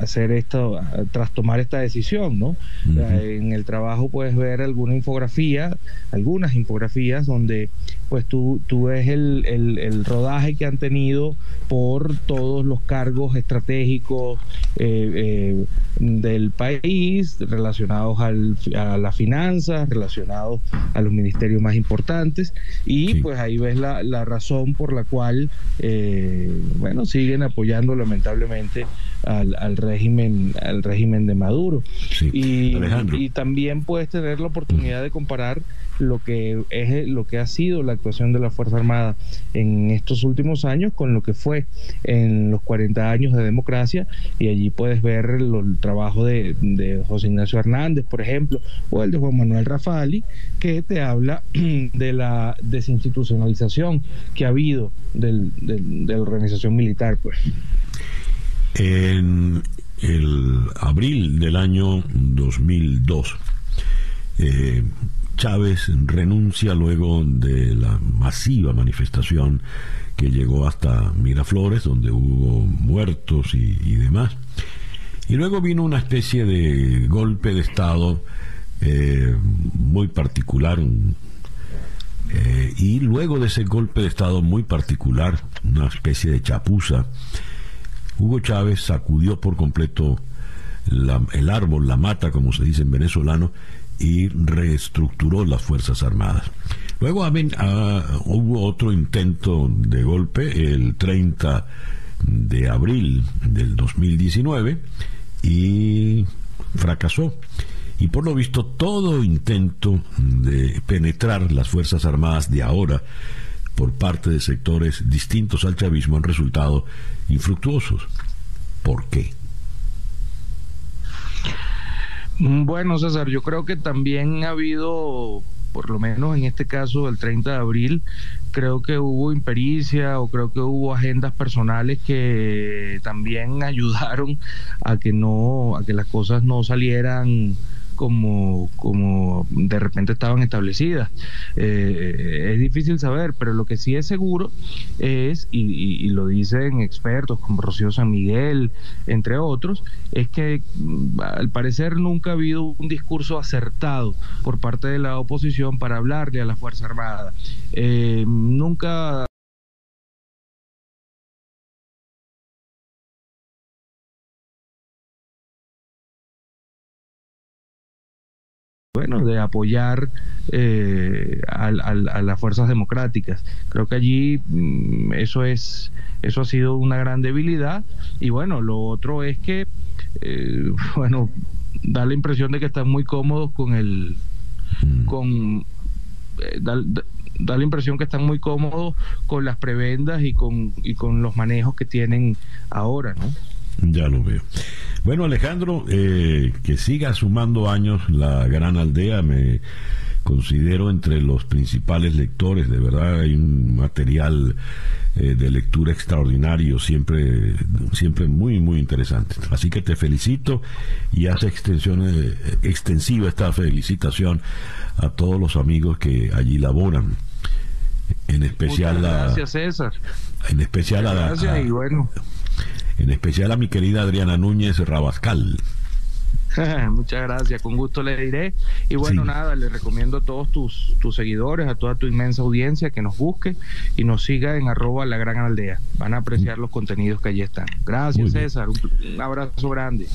hacer esto, tras tomar esta decisión, ¿no? En el trabajo puedes ver alguna infografía, algunas infografías donde pues tú, tú ves el, el, rodaje que han tenido por todos los cargos estratégicos eh, eh, del país relacionados al, a las finanzas, relacionados a los ministerios más importantes. Y pues ahí ves la, la, razón por la cual, eh, bueno, siguen apoyando lamentablemente al, régimen al régimen de Maduro. Y, y, también puedes tener la oportunidad de comparar lo que es lo que ha sido la actuación de la Fuerza Armada en estos últimos años con lo que fue en los 40 años de democracia y allí puedes ver el, trabajo de, José Ignacio Hernández, por ejemplo, o el de Juan Manuel Rafali, que te habla de la desinstitucionalización que ha habido de la organización militar. Pues. En el abril del año 2002, eh, Chávez renuncia luego de la masiva manifestación que llegó hasta Miraflores, donde hubo muertos y, demás. Y luego vino una especie de golpe de Estado eh, muy particular. Eh, y luego de ese golpe de Estado muy particular, una especie de chapuza, Hugo Chávez sacudió por completo el árbol, la mata, como se dice en venezolano, y reestructuró las Fuerzas Armadas. Luego hubo otro intento de golpe el 30 de abril del 2019 y fracasó. Y por lo visto todo intento de penetrar las Fuerzas Armadas de ahora por parte de sectores distintos al chavismo han resultado infructuosos. ¿Por qué? Mm, bueno, César, yo creo que también ha habido, por lo menos en este caso del 30 de abril, creo que hubo impericia o creo que hubo agendas personales que también ayudaron a que no, a que las cosas no salieran como, como de repente estaban establecidas. Eh, es difícil saber, pero lo que sí es seguro es, y, lo dicen expertos como Rocío San Miguel, entre otros, es que mm, al parecer nunca ha habido un discurso acertado por parte de la oposición para hablarle a la Fuerza Armada. Eh, nunca bueno, de apoyar eh, a, las fuerzas democráticas. Creo que allí mm, eso es, eso ha sido una gran debilidad. Y bueno, lo otro es que, eh, bueno, da la impresión de que están muy cómodos con el, mm. con, eh, da, da, la impresión que están muy cómodos con las prebendas y con, y con los manejos que tienen ahora, ¿no? Ya lo veo. Bueno, Alejandro, eh, que siga sumando años la gran aldea, me considero entre los principales lectores, de verdad hay un material eh, de lectura extraordinario, siempre, siempre muy, muy interesante. Así que te felicito y hace extensión, eh, extensiva esta felicitación a todos los amigos que allí laboran. En especial gracias, César. En especial a, gracias, y bueno en especial a mi querida Adriana Núñez Rabascal. Muchas gracias, con gusto le diré. Y bueno, nada, le recomiendo a todos tus, tus seguidores, a toda tu inmensa audiencia que nos busque y nos siga en arroba la gran aldea. Van a apreciar los contenidos que allí están. Gracias, César. Un, abrazo grande.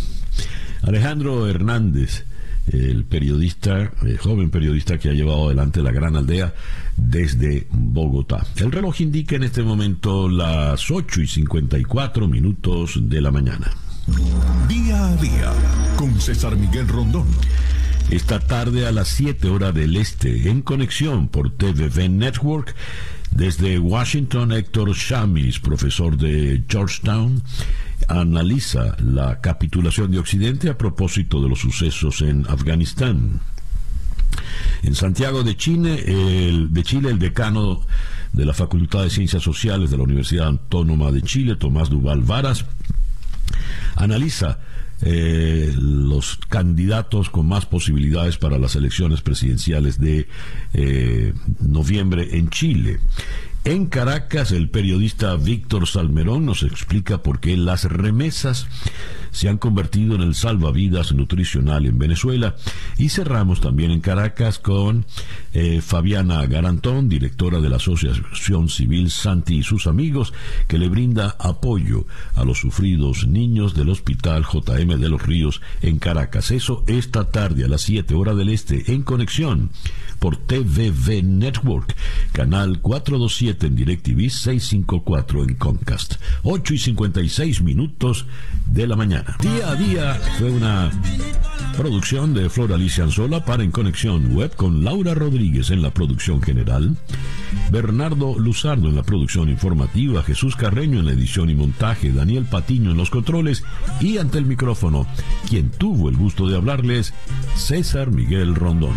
Alejandro Hernández, el periodista, el joven periodista que ha llevado adelante la gran aldea desde Bogotá. El reloj indica en este momento las 8 y 54 minutos de la mañana. Día a día con César Miguel Rondón. Esta tarde a las 7 horas del este, en conexión por TVV Network, Desde Washington, Héctor Shamis, profesor de Georgetown, analiza la capitulación de Occidente a propósito de los sucesos en Afganistán. En Santiago de Chile, el, de Chile, el decano de la Facultad de Ciencias Sociales de la Universidad Autónoma de Chile, Tomás Duval Varas, analiza eh, los candidatos con más posibilidades para las elecciones presidenciales de eh, noviembre en Chile. En Caracas, el periodista Víctor Salmerón nos explica por qué las remesas se han convertido en el salvavidas nutricional en Venezuela. Y cerramos también en Caracas con eh, Fabiana Garantón, directora de la Asociación Civil Santi y sus amigos, que le brinda apoyo a los sufridos niños del Hospital JM de los Ríos en Caracas. Eso esta tarde a las 7 horas del Este en conexión por TVV Network, canal 427 en DirecTV 654 en Comcast. 8 y 56 minutos de la mañana. Día a día fue una producción de Flor Alicia Anzola para En Conexión Web con Laura Rodríguez en la producción general, Bernardo Luzardo en la producción informativa, Jesús Carreño en la edición y montaje, Daniel Patiño en los controles y ante el micrófono, quien tuvo el gusto de hablarles, César Miguel Rondón.